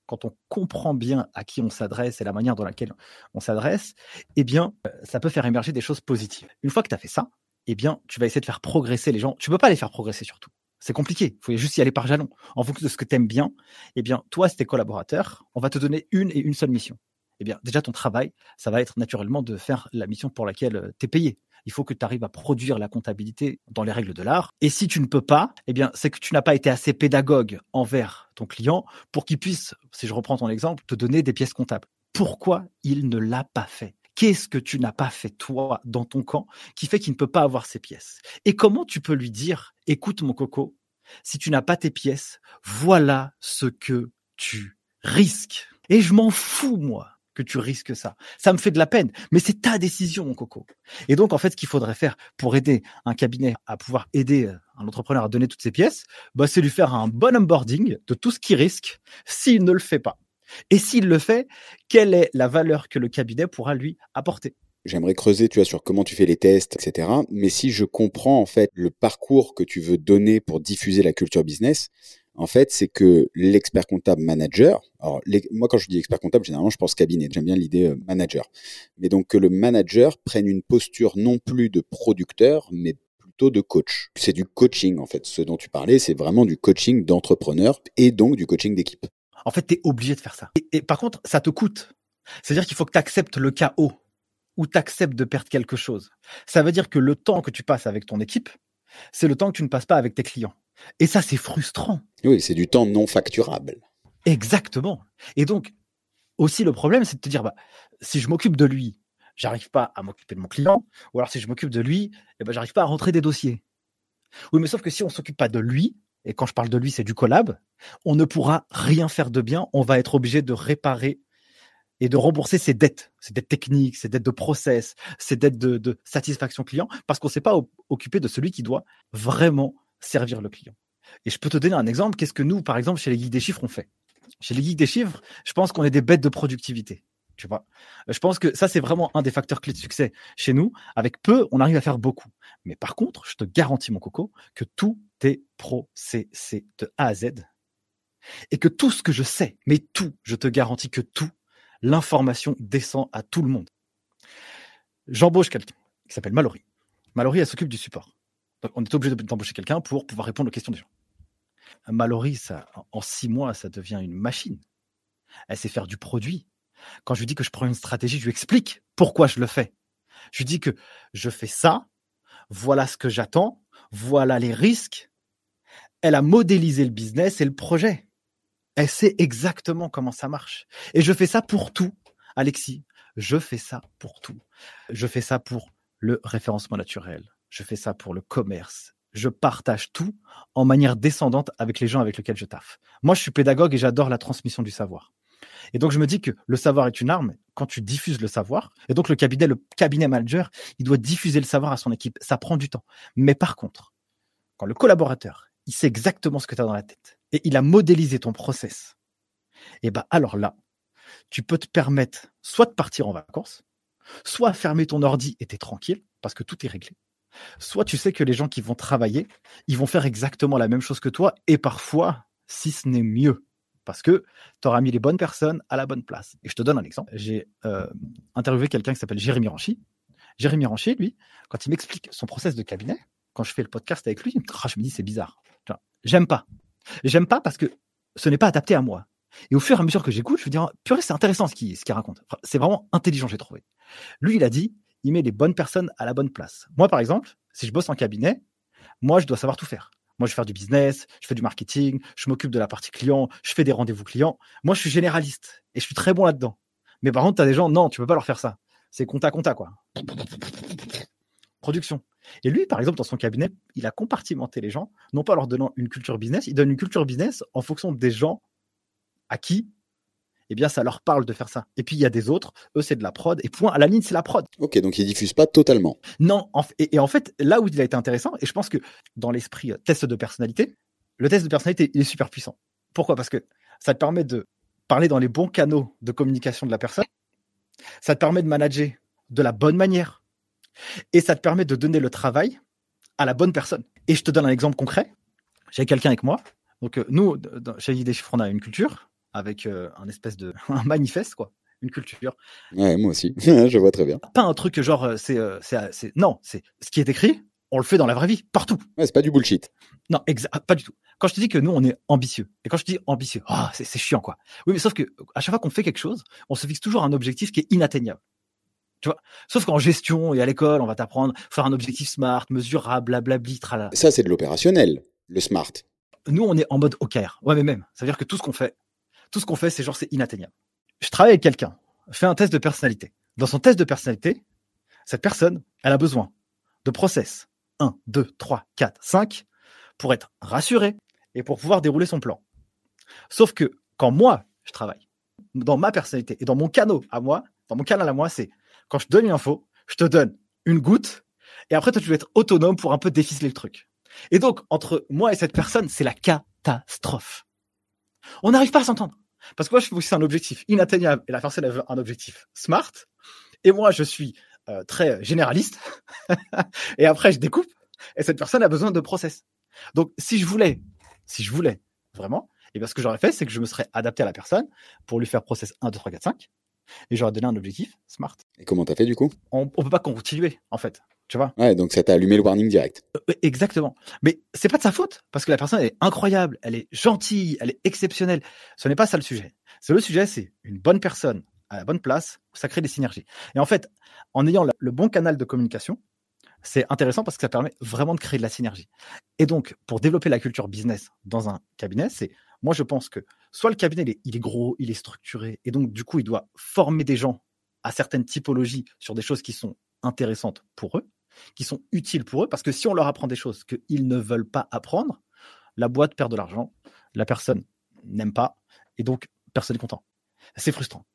quand on comprend bien à qui on s'adresse et la manière dans laquelle on s'adresse, eh bien, euh, ça peut faire émerger des choses positives. Une fois que tu as fait ça, eh bien, tu vas essayer de faire progresser les gens. Tu peux pas les faire progresser surtout. C'est compliqué. Il faut juste y aller par jalon. En fonction de ce que tu aimes bien, eh bien, toi, c'est tes collaborateurs, on va te donner une et une seule mission. Eh bien, déjà, ton travail, ça va être naturellement de faire la mission pour laquelle euh, tu es payé. Il faut que tu arrives à produire la comptabilité dans les règles de l'art. Et si tu ne peux pas, eh bien, c'est que tu n'as pas été assez pédagogue envers ton client pour qu'il puisse, si je reprends ton exemple, te donner des pièces comptables. Pourquoi il ne l'a pas fait? Qu'est-ce que tu n'as pas fait toi dans ton camp qui fait qu'il ne peut pas avoir ses pièces? Et comment tu peux lui dire, écoute mon coco, si tu n'as pas tes pièces, voilà ce que tu risques. Et je m'en fous, moi que tu risques ça. Ça me fait de la peine, mais c'est ta décision, mon coco. Et donc, en fait, ce qu'il faudrait faire pour aider un cabinet à pouvoir aider euh, un entrepreneur à donner toutes ses pièces, bah, c'est lui faire un bon onboarding de tout ce qu'il risque s'il ne le fait pas. Et s'il le fait, quelle est la valeur que le cabinet pourra lui apporter? J'aimerais creuser, tu vois, sur comment tu fais les tests, etc. Mais si je comprends en fait le parcours que tu veux donner pour diffuser la culture business, en fait, c'est que l'expert comptable manager, alors moi quand je dis expert comptable, généralement je pense cabinet, j'aime bien l'idée euh, manager, mais donc que le manager prenne une posture non plus de producteur, mais plutôt de coach. C'est du coaching en fait. Ce dont tu parlais, c'est vraiment du coaching d'entrepreneur et donc du coaching d'équipe. En fait, tu es obligé de faire ça. Et, par contre, ça te coûte. C'est-à-dire qu'il faut que tu acceptes le chaos ou tu acceptes de perdre quelque chose. Ça veut dire que le temps que tu passes avec ton équipe, c'est le temps que tu ne passes pas avec tes clients. Et ça, c'est frustrant. Oui, c'est du temps non facturable. Exactement. Et donc, aussi, le problème, c'est de te dire, bah, si je m'occupe de lui, j'arrive pas à m'occuper de mon client, ou alors si je m'occupe de lui, eh ben, j'arrive pas à rentrer des dossiers. Oui, mais sauf que si on s'occupe pas de lui, et quand je parle de lui, c'est du collab, on ne pourra rien faire de bien, on va être obligé de réparer et de rembourser ses dettes, ses dettes techniques, ses dettes de process, ses dettes de, satisfaction client, parce qu'on ne s'est pas occupé de celui qui doit vraiment servir le client. Et je peux te donner un exemple. Qu'est-ce que nous, par exemple, chez les guides des chiffres, on fait? Chez les guides des chiffres, je pense qu'on est des bêtes de productivité. Vois je pense que ça, c'est vraiment un des facteurs clés de succès chez nous. Avec peu, on arrive à faire beaucoup. Mais par contre, je te garantis, mon coco, que tout est processé de A à Z. Et que tout ce que je sais, mais tout, je te garantis que tout, l'information descend à tout le monde. J'embauche quelqu'un qui s'appelle Mallory. Mallory, elle s'occupe du support. On est obligé d'embaucher quelqu'un pour pouvoir répondre aux questions des gens. Mallory, ça, en six mois, ça devient une machine. Elle sait faire du produit. Quand je lui dis que je prends une stratégie, je lui explique pourquoi je le fais. Je lui dis que je fais ça, voilà ce que j'attends, voilà les risques. Elle a modélisé le business et le projet. Elle sait exactement comment ça marche. Et je fais ça pour tout, Alexis. Je fais ça pour tout. Je fais ça pour le référencement naturel. Je fais ça pour le commerce. Je partage tout en manière descendante avec les gens avec lesquels je taffe. Moi, je suis pédagogue et j'adore la transmission du savoir. Et donc, je me dis que le savoir est une arme quand tu diffuses le savoir. Et donc, le cabinet, le cabinet manager, il doit diffuser le savoir à son équipe. Ça prend du temps. Mais par contre, quand le collaborateur, il sait exactement ce que tu as dans la tête et il a modélisé ton process, et ben alors là, tu peux te permettre soit de partir en vacances, soit fermer ton ordi et t'es tranquille parce que tout est réglé. Soit tu sais que les gens qui vont travailler, ils vont faire exactement la même chose que toi et parfois, si ce n'est mieux, parce que tu auras mis les bonnes personnes à la bonne place. Et je te donne un exemple. J'ai euh, interviewé quelqu'un qui s'appelle Jérémy Ranchy. Jérémy Ranchy, lui, quand il m'explique son process de cabinet, quand je fais le podcast avec lui, ah, je me dis c'est bizarre. J'aime pas. J'aime pas parce que ce n'est pas adapté à moi. Et au fur et à mesure que j'écoute, je me dis, purée, c'est intéressant ce qu'il raconte. C'est vraiment intelligent, j'ai trouvé. Lui, il a dit, il met les bonnes personnes à la bonne place. Moi, par exemple, si je bosse en cabinet, moi, je dois savoir tout faire. Moi, je fais du business, je fais du marketing, je m'occupe de la partie client, je fais des rendez-vous clients. Moi, je suis généraliste et je suis très bon là-dedans. Mais par contre, tu as des gens, non, tu peux pas leur faire ça. C'est compta, compta, quoi. Production. Et lui, par exemple, dans son cabinet, il a compartimenté les gens, non pas en leur donnant une culture business, il donne une culture business en fonction des gens à qui eh bien, ça leur parle de faire ça. Et puis, il y a des autres, eux, c'est de la prod, et point, à la ligne, c'est la prod. Ok, donc il diffuse pas totalement. Non, et, en fait, là où il a été intéressant, et je pense que dans l'esprit euh, test de personnalité, le test de personnalité, il est super puissant. Pourquoi? Parce que ça te permet de parler dans les bons canaux de communication de la personne, ça te permet de manager de la bonne manière, et ça te permet de donner le travail à la bonne personne. Et je te donne un exemple concret. J'ai quelqu'un avec moi. Donc, euh, nous, chez Idée Chiffres, on a une culture avec euh, un espèce de un manifeste, quoi. Une culture. Ouais, moi aussi. je vois très bien. Pas un truc genre, euh, c'est, c'est, non, c'est ce qui est écrit, on le fait dans la vraie vie, partout. Ouais, c'est pas du bullshit. Non, ah, pas du tout. Quand je te dis que nous, on est ambitieux, et quand je dis ambitieux, oh, c'est, chiant, quoi. Oui, mais sauf que à chaque fois qu'on fait quelque chose, on se fixe toujours un objectif qui est inatteignable. Tu vois? Sauf qu'en gestion et à l'école, on va t'apprendre faire un objectif smart, mesurable, blablabli, tralala. Ça, c'est de l'opérationnel, le smart. Nous, on est en mode OKR. Ouais, mais même. Ça veut dire que tout ce qu'on fait, tout ce qu'on fait, c'est genre, c'est inatteignable. Je travaille avec quelqu'un, fais un test de personnalité. Dans son test de personnalité, cette personne, elle a besoin de process 1, 2, 3, 4, 5 pour être rassurée et pour pouvoir dérouler son plan. Sauf que quand moi, je travaille, dans ma personnalité et dans mon canal à moi, dans mon canal à moi, c'est quand je donne une info, je te donne une goutte, et après, toi, tu dois être autonome pour un peu déficeler le truc. Et donc, entre moi et cette personne, c'est la catastrophe. On n'arrive pas à s'entendre. Parce que moi, je que c'est un objectif inatteignable, et la personne, elle veut un objectif smart. Et moi, je suis euh, très généraliste. et après, je découpe, et cette personne a besoin de process. Donc, si je voulais, si je voulais, vraiment, et bien, ce que j'aurais fait, c'est que je me serais adapté à la personne pour lui faire process 1, 2, 3, 4, 5 et j'aurais donné un objectif smart. Et comment t'as fait du coup? On ne peut pas continuer en fait. Tu vois Ouais, donc ça t'a allumé le warning direct. Euh, exactement. Mais c'est pas de sa faute parce que la personne est incroyable, elle est gentille, elle est exceptionnelle. Ce n'est pas ça le sujet. C'est le sujet, c'est une bonne personne à la bonne place, ça crée des synergies. Et en fait, en ayant le bon canal de communication, c'est intéressant parce que ça permet vraiment de créer de la synergie. Et donc, pour développer la culture business dans un cabinet, c'est moi je pense que soit le cabinet il est, gros, il est structuré, et donc du coup il doit former des gens à certaines typologies sur des choses qui sont intéressantes pour eux, qui sont utiles pour eux, parce que si on leur apprend des choses qu'ils ne veulent pas apprendre, la boîte perd de l'argent, la personne n'aime pas, et donc personne n'est content. C'est frustrant.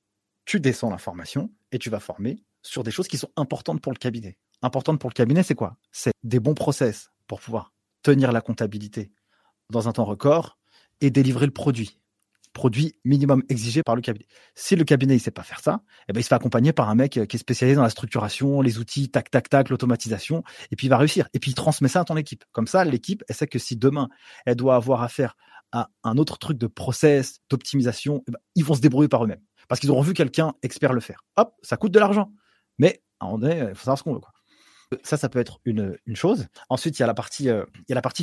Tu descends l'information et tu vas former sur des choses qui sont importantes pour le cabinet. Importantes pour le cabinet, c'est quoi? C'est des bons process pour pouvoir tenir la comptabilité dans un temps record et délivrer le produit. Produit minimum exigé par le cabinet. Si le cabinet ne sait pas faire ça, eh ben, il se fait accompagner par un mec qui est spécialisé dans la structuration, les outils, tac, tac, tac, l'automatisation, et puis il va réussir. Et puis il transmet ça à ton équipe. Comme ça, l'équipe, elle sait que si demain, elle doit avoir affaire à un autre truc de process, d'optimisation, eh ben, ils vont se débrouiller par eux-mêmes. Parce qu'ils auront vu quelqu'un expert le faire. Hop, ça coûte de l'argent. Mais à un il faut savoir ce qu'on veut. Ça, ça peut être une, chose. Ensuite, il y a la partie, euh,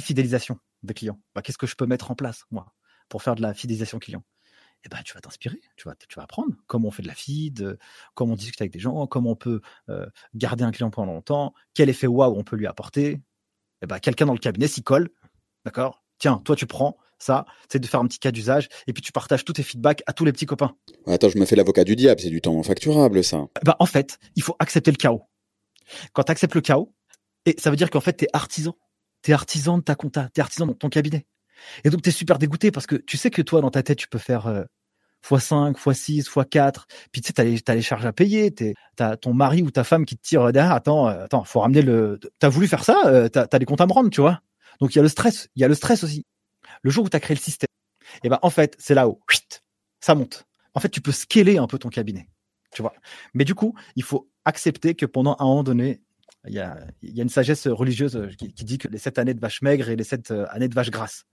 fidélisation des clients. Bah, Qu'est-ce que je peux mettre en place, moi, pour faire de la fidélisation client eh ben, tu vas t'inspirer, tu vas, tu vas apprendre comment on fait de la feed, comment on discute avec des gens, comment on peut euh, garder un client pendant longtemps, quel effet waouh on peut lui apporter. Eh ben, quelqu'un dans le cabinet s'y colle, d'accord? Tiens, toi tu prends ça, c'est de faire un petit cas d'usage et puis tu partages tous tes feedbacks à tous les petits copains. Attends, je me fais l'avocat du diable, c'est du temps facturable ça. Eh ben, en fait, il faut accepter le chaos. Quand tu acceptes le chaos, et ça veut dire qu'en fait, tu es artisan. Tu es artisan de ta compta, tu es artisan de ton cabinet. Et donc, tu super dégoûté parce que tu sais que toi, dans ta tête, tu peux faire x5, x6, x4. Puis tu sais, tu as, les charges à payer. Tu as ton mari ou ta femme qui te tire derrière. Attends, euh, attends, faut ramener le. Tu as voulu faire ça, euh, tu as, des comptes à me rendre, tu vois. Donc, il y a le stress. Il y a le stress aussi. Le jour où tu as créé le système, et eh ben en fait, c'est là où ça monte. En fait, tu peux scaler un peu ton cabinet. Tu vois. Mais du coup, il faut accepter que pendant un moment donné, il y a, une sagesse religieuse euh, qui, dit que les sept années de vache maigre et les sept euh, années de vache grasse.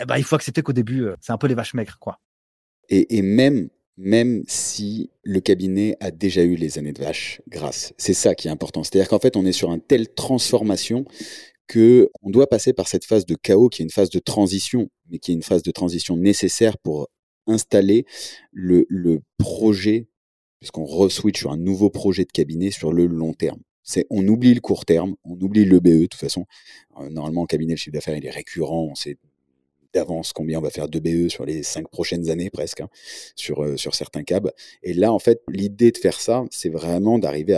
Eh ben, il faut accepter qu'au début, euh, c'est un peu les vaches maigres, quoi. Et, même, même si le cabinet a déjà eu les années de vache grasse, c'est ça qui est important. C'est-à-dire qu'en fait, on est sur une telle transformation que on doit passer par cette phase de chaos qui est une phase de transition, mais qui est une phase de transition nécessaire pour installer le, le projet puisqu'on re-switch sur un nouveau projet de cabinet sur le long terme. C'est, on oublie le court terme, on oublie le BE de toute façon. Euh, normalement, en cabinet, le chiffre d'affaires, il est récurrent, on sait d'avance combien on va faire de BE sur les cinq prochaines années presque, hein, sur, euh, sur certains cabs. Et là, en fait, l'idée de faire ça, c'est vraiment d'arriver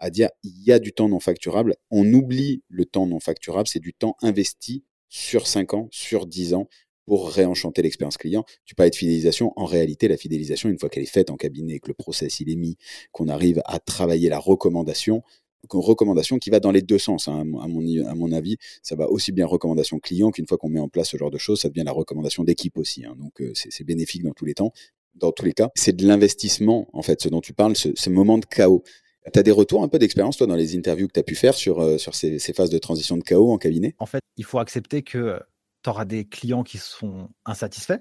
à, dire, il y a du temps non facturable, on oublie le temps non facturable, c'est du temps investi sur 5 ans, sur 10 ans, pour réenchanter l'expérience client. Tu parlais de fidélisation. En réalité, la fidélisation, une fois qu'elle est faite en cabinet, que le process il est mis, qu'on arrive à travailler la recommandation, recommandation qui va dans les deux sens, hein, à, mon, avis. Ça va aussi bien recommandation client qu'une fois qu'on met en place ce genre de choses, ça devient la recommandation d'équipe aussi. Hein. donc, euh, c'est bénéfique dans tous les temps. Dans tous les cas, c'est de l'investissement, en fait, ce dont tu parles, ce, ce moment de chaos. Tu as des retours un peu d'expérience, toi, dans les interviews que tu as pu faire sur, euh, sur ces, ces, phases de transition de chaos en cabinet? En fait, il faut accepter que tu auras des clients qui sont insatisfaits.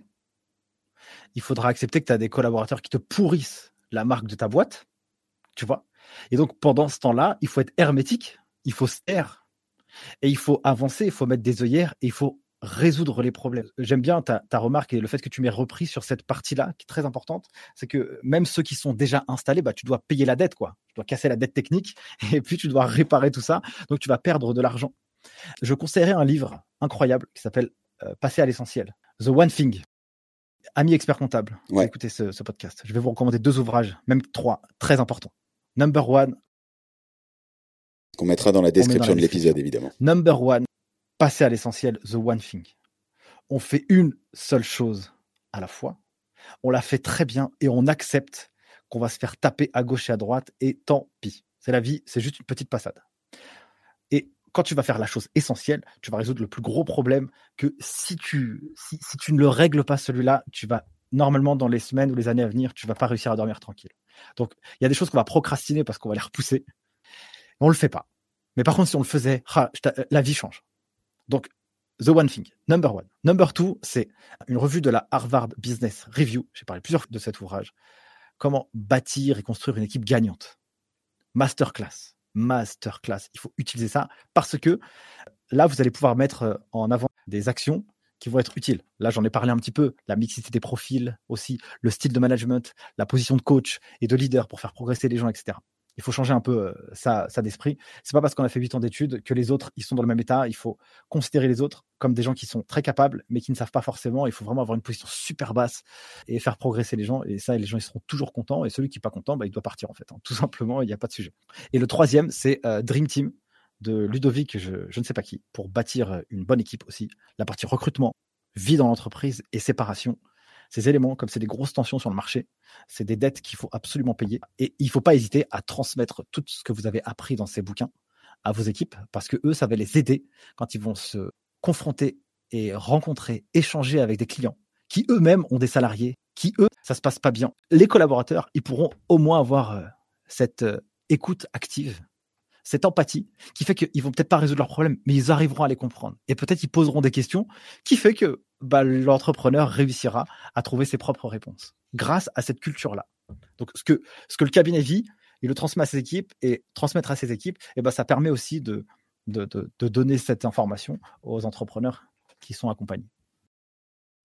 Il faudra accepter que tu as des collaborateurs qui te pourrissent la marque de ta boîte. Tu vois? Et donc, pendant ce temps-là, il faut être hermétique, il faut se taire. Et il faut avancer, il faut mettre des œillères et il faut résoudre les problèmes. J'aime bien ta, remarque et le fait que tu m'aies repris sur cette partie-là, qui est très importante, c'est que même ceux qui sont déjà installés, bah, tu dois payer la dette, quoi. Tu dois casser la dette technique et puis tu dois réparer tout ça. Donc tu vas perdre de l'argent. Je conseillerais un livre incroyable qui s'appelle euh, Passer à l'essentiel. The One Thing. Ami expert comptable, écoutez ce, podcast. Je vais vous recommander deux ouvrages, même trois, très importants. Number one. Qu'on mettra dans la description de l'épisode, évidemment. Number one, passer à l'essentiel, The One Thing. On fait une seule chose à la fois. On la fait très bien et on accepte qu'on va se faire taper à gauche et à droite et tant pis. C'est la vie, c'est juste une petite passade. Et quand tu vas faire la chose essentielle, tu vas résoudre le plus gros problème que si tu, si, tu ne le règles pas celui-là, tu vas normalement dans les semaines ou les années à venir, tu vas pas réussir à dormir tranquille. Donc il y a des choses qu'on va procrastiner parce qu'on va les repousser. Mais on le fait pas. Mais par contre, si on le faisait, ah, la vie change. Donc The One Thing, number one. Number two, c'est une revue de la Harvard Business Review. J'ai parlé plusieurs de cet ouvrage. Comment bâtir et construire une équipe gagnante. Masterclass masterclass. Il faut utiliser ça parce que là, vous allez pouvoir mettre euh, en avant des actions qui vont être utiles. Là, j'en ai parlé un petit peu, la mixité des profils aussi, le style de management, la position de coach et de leader pour faire progresser les gens, etc. Il faut changer un peu ça, ça d'esprit. C'est pas parce qu'on a fait 8 ans d'études que les autres ils sont dans le même état. Il faut considérer les autres comme des gens qui sont très capables, mais qui ne savent pas forcément. Il faut vraiment avoir une position super basse et faire progresser les gens. Et ça, les gens ils seront toujours contents. Et celui qui n'est pas content, bah, il doit partir en fait. Hein. Tout simplement, il n'y a pas de sujet. Et le troisième, c'est Dream Team de Ludovic, je, ne sais pas qui, pour bâtir une bonne équipe aussi. La partie recrutement, vie dans l'entreprise et séparation ces éléments, comme c'est des grosses tensions sur le marché, c'est des dettes qu'il faut absolument payer. Et il ne faut pas hésiter à transmettre tout ce que vous avez appris dans ces bouquins à vos équipes, parce que eux, ça va les aider quand ils vont se confronter et rencontrer, échanger avec des clients qui eux-mêmes ont des salariés, qui eux, ça se passe pas bien. Les collaborateurs, ils pourront au moins avoir euh, cette euh, écoute active cette empathie qui fait qu'ils vont peut-être pas résoudre leurs problèmes, mais ils arriveront à les comprendre. Et peut-être ils poseront des questions qui fait que bah, l'entrepreneur réussira à trouver ses propres réponses grâce à cette culture-là. Donc ce que, le cabinet vit, il le transmet à ses équipes et transmettre à ses équipes, et ben ça permet aussi de, donner cette information aux entrepreneurs qui sont accompagnés.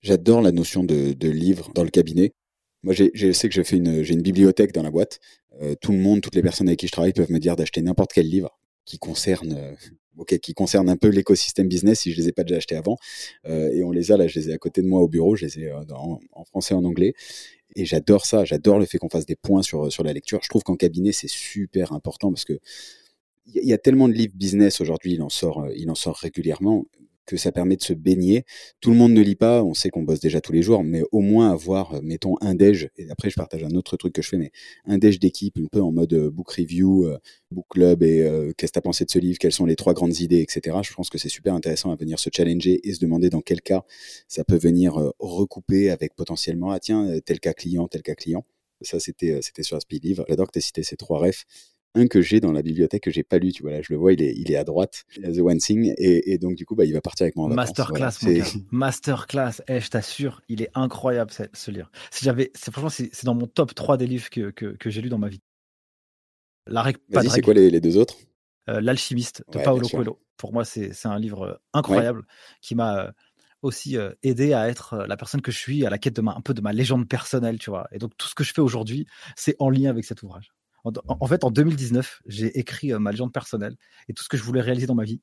J'adore la notion de livre dans le cabinet. Moi, je sais que j'ai une, bibliothèque dans la boîte. Euh, tout le monde, toutes les personnes avec qui je travaille peuvent me dire d'acheter n'importe quel livre qui concerne, euh, qui concerne un peu l'écosystème business si je les ai pas déjà achetés avant. Euh, et on les a là, je les ai à côté de moi au bureau, je les ai en, français en anglais. Et j'adore ça, j'adore le fait qu'on fasse des points sur, sur la lecture. Je trouve qu'en cabinet, c'est super important parce que il y a tellement de livres business aujourd'hui, il il en sort régulièrement que ça permet de se baigner. Tout le monde ne lit pas, on sait qu'on bosse déjà tous les jours, mais au moins avoir, euh, mettons, un déj, et après je partage un autre truc que je fais, mais un déj d'équipe, un peu en mode euh, book review, euh, book club, et qu'est-ce que tu as pensé de ce livre, quelles sont les trois grandes idées, etc. Je pense que c'est super intéressant à venir se challenger et se demander dans quel cas ça peut venir recouper avec potentiellement, ah tiens, tel cas client, tel cas client. Ça, c'était c'était sur Speed Livre. J'adore que tu cité ces trois refs un que j'ai dans la bibliothèque que j'ai pas lu. Tu vois là, je le vois, il est, il est à droite, The One Thing, et, et donc du coup, bah, il va partir avec moi. Masterclass, voilà, Masterclass. Eh, je t'assure, il est incroyable ce, livre. Si j'avais, franchement, c'est dans mon top 3 des livres que, que, que j'ai lu dans ma vie. La règle. Vas-y, c'est quoi les, les, deux autres? Euh, L'alchimiste de Paolo Coelho. Pour moi, c'est un livre euh, incroyable qui m'a euh, aussi aidé à être la personne que je suis, à la quête de ma, un peu de ma légende personnelle, tu vois. Et donc tout ce que je fais aujourd'hui, c'est en lien avec cet ouvrage. En, fait, en 2019, j'ai écrit euh, ma légende personnelle et tout ce que je voulais réaliser dans ma vie.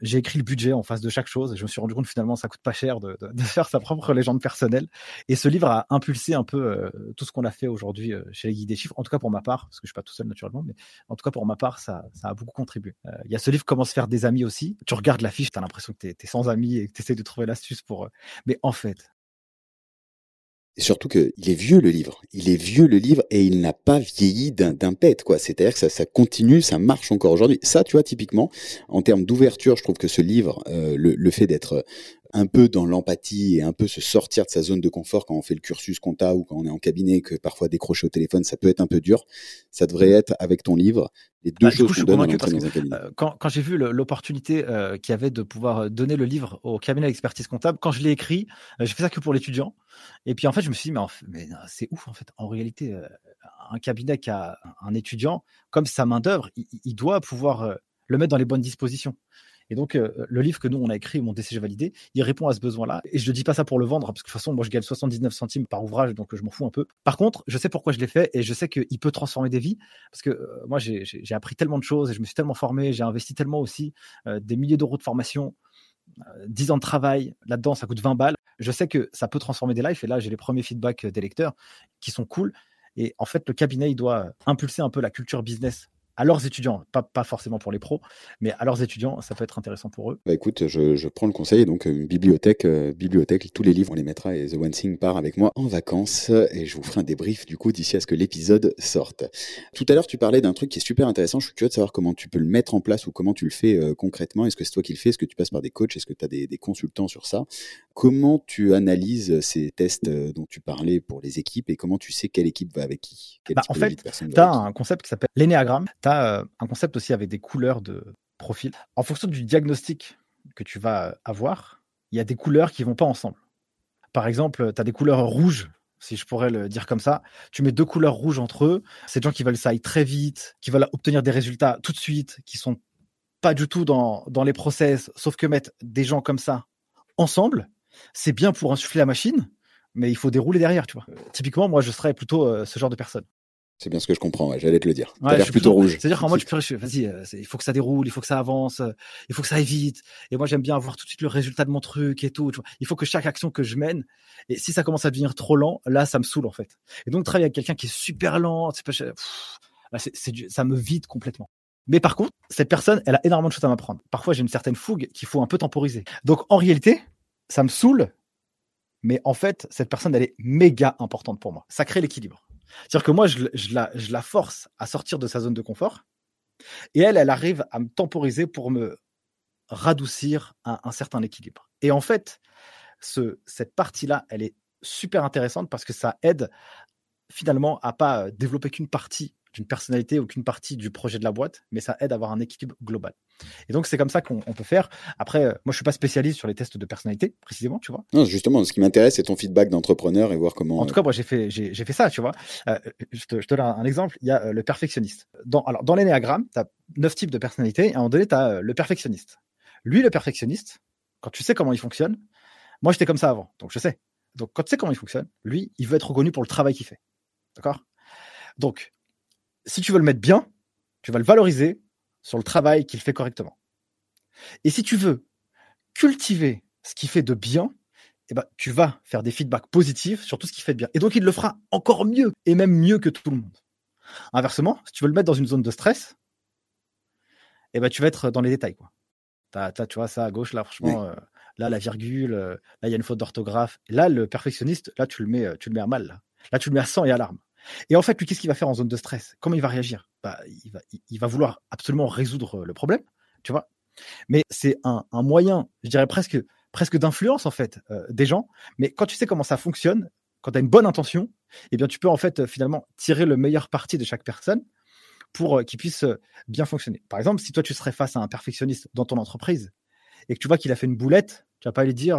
J'ai écrit le budget en face de chaque chose et je me suis rendu compte finalement ça coûte pas cher de, faire sa propre légende personnelle. Et ce livre a impulsé un peu euh, tout ce qu'on a fait aujourd'hui euh, chez les guides des chiffres, en tout cas pour ma part, parce que je suis pas tout seul naturellement, mais en tout cas pour ma part, ça, ça a beaucoup contribué. Il y a ce livre Comment se faire des amis aussi. Tu regardes l'affiche, tu as l'impression que tu es, sans amis et que tu de trouver l'astuce pour... Mais en fait, et surtout qu'il est vieux le livre. Il est vieux le livre et il n'a pas vieilli d'un pet, quoi. C'est-à-dire que ça, ça continue, ça marche encore aujourd'hui. Ça, tu vois, typiquement, en termes d'ouverture, je trouve que ce livre, euh, le, fait d'être un peu dans l'empathie et un peu se sortir de sa zone de confort quand on fait le cursus compta ou quand on est en cabinet, que parfois décrocher au téléphone, ça peut être un peu dur. Ça devrait mmh. être avec ton livre les deux bah, choses qu'on donne à dans un cabinet. Euh, quand, quand j'ai vu l'opportunité euh, qu'il y avait de pouvoir euh, donner le livre au cabinet d'expertise comptable, quand je l'ai écrit, euh, j'ai fait ça que pour l'étudiant. Et puis en fait, je me suis dit, mais, mais c'est ouf en fait. En réalité, un cabinet qui a un étudiant, comme sa main d'œuvre, il, il, doit pouvoir le mettre dans les bonnes dispositions. Et donc, euh, le livre que nous, on a écrit, mon DCG validé, il répond à ce besoin-là. Et je ne dis pas ça pour le vendre, parce que de toute façon, moi, je gagne 79 centimes par ouvrage, donc je m'en fous un peu. Par contre, je sais pourquoi je l'ai fait et je sais qu'il peut transformer des vies, parce que euh, moi, j'ai appris tellement de choses et je me suis tellement formé, j'ai investi tellement aussi euh, des milliers d'euros de formation. 10 ans de travail, là-dedans, ça coûte 20 balles. Je sais que ça peut transformer des lives. Et là, j'ai les premiers feedbacks des lecteurs qui sont cool. Et en fait, le cabinet, il doit impulser un peu la culture business à leurs étudiants, pas, pas forcément pour les pros, mais à leurs étudiants, ça peut être intéressant pour eux. Bah écoute, je, je prends le conseil, donc une bibliothèque, euh, bibliothèque, tous les livres on les mettra et The One Thing part avec moi en vacances et je vous ferai un débrief du coup d'ici à ce que l'épisode sorte. Tout à l'heure tu parlais d'un truc qui est super intéressant, je suis curieux de savoir comment tu peux le mettre en place ou comment tu le fais euh, concrètement. Est-ce que c'est toi qui le fais? Est-ce que tu passes par des coachs? Est-ce que tu as des, des, consultants sur ça? Comment tu analyses ces tests euh, dont tu parlais pour les équipes et comment tu sais quelle équipe va avec qui? Bah, En fait, tu as un concept qui s'appelle l'énéagramme. Tu euh, un concept aussi avec des couleurs de profil. En fonction du diagnostic que tu vas avoir, il y a des couleurs qui vont pas ensemble. Par exemple, tu as des couleurs rouges si je pourrais le dire comme ça. Tu mets deux couleurs rouges entre eux. C'est des gens qui veulent ça aille très vite, qui veulent obtenir des résultats tout de suite, qui sont pas du tout dans, dans les process, sauf que mettre des gens comme ça ensemble, c'est bien pour insuffler la machine, mais il faut dérouler derrière, tu vois. typiquement, moi, je serais plutôt euh, ce genre de personne. C'est bien ce que je comprends, j'allais te le dire. Ouais, l'air plutôt rouge. C'est-à-dire qu'en mode, je vas-y, euh, il faut que ça déroule, il faut que ça avance, euh, il faut que ça aille vite. Et moi, j'aime bien avoir tout de suite le résultat de mon truc et tout. Il faut que chaque action que je mène, et si ça commence à devenir trop lent, là, ça me saoule en fait. Et donc, travailler avec quelqu'un qui est super lent, c'est pas, ça me vide complètement. Mais par contre, cette personne, elle a énormément de choses à m'apprendre. Parfois, j'ai une certaine fougue qu'il faut un peu temporiser. Donc, en réalité, ça me saoule, mais en fait, cette personne, elle est méga importante pour moi. Ça crée l'équilibre. C'est-à-dire que moi, je, la, force à sortir de sa zone de confort, et elle, elle arrive à me temporiser pour me radoucir un, certain équilibre. Et en fait, ce, cette partie-là, elle est super intéressante parce que ça aide finalement à pas développer qu'une partie d'une personnalité ou qu'une partie du projet de la boîte, mais ça aide à avoir un équilibre global. Et donc, c'est comme ça qu'on peut faire. Après, euh, moi, je suis pas spécialiste sur les tests de personnalité, précisément, tu vois. Non, justement, ce qui m'intéresse, c'est ton feedback d'entrepreneur et voir comment. En tout cas, moi, j'ai fait, j'ai fait ça, tu vois. Euh, je, te, je te donne un exemple. Il y a euh, le perfectionniste. Dans, alors, dans l'énéagramme, tu as neuf types de personnalités. Et à un moment donné, tu as le perfectionniste. Lui, le perfectionniste, quand tu sais comment il fonctionne, moi, j'étais comme ça avant, donc je sais. Donc, quand tu sais comment il fonctionne, lui, il veut être reconnu pour le travail qu'il fait. D'accord? Donc, si tu veux le mettre bien, tu vas le valoriser sur le travail qu'il fait correctement. Et si tu veux cultiver ce qu'il fait de bien, eh ben, tu vas faire des feedbacks positifs sur tout ce qu'il fait de bien. Et donc, il le fera encore mieux, et même mieux que tout le monde. Inversement, si tu veux le mettre dans une zone de stress, eh ben, tu vas être dans les détails. Quoi. tu vois, ça à gauche, là, franchement, euh, là, la virgule, euh, là, il y a une faute d'orthographe. Là, le perfectionniste, là, tu le mets, euh, tu le mets à mal. Là, là tu le mets à 100 et à l'arme. Et en fait, lui, qu'est-ce qu'il va faire en zone de stress? Comment il va réagir? Bah, il, va, il, va, vouloir absolument résoudre le problème, tu vois? Mais c'est un, un, moyen, je dirais presque, presque d'influence en fait euh, des gens. Mais quand tu sais comment ça fonctionne, quand tu as une bonne intention, eh bien, tu peux en fait euh, finalement tirer le meilleur parti de chaque personne pour euh, qu'il puisse bien fonctionner. Par exemple, si toi tu serais face à un perfectionniste dans ton entreprise et que tu vois qu'il a fait une boulette, tu vas pas lui dire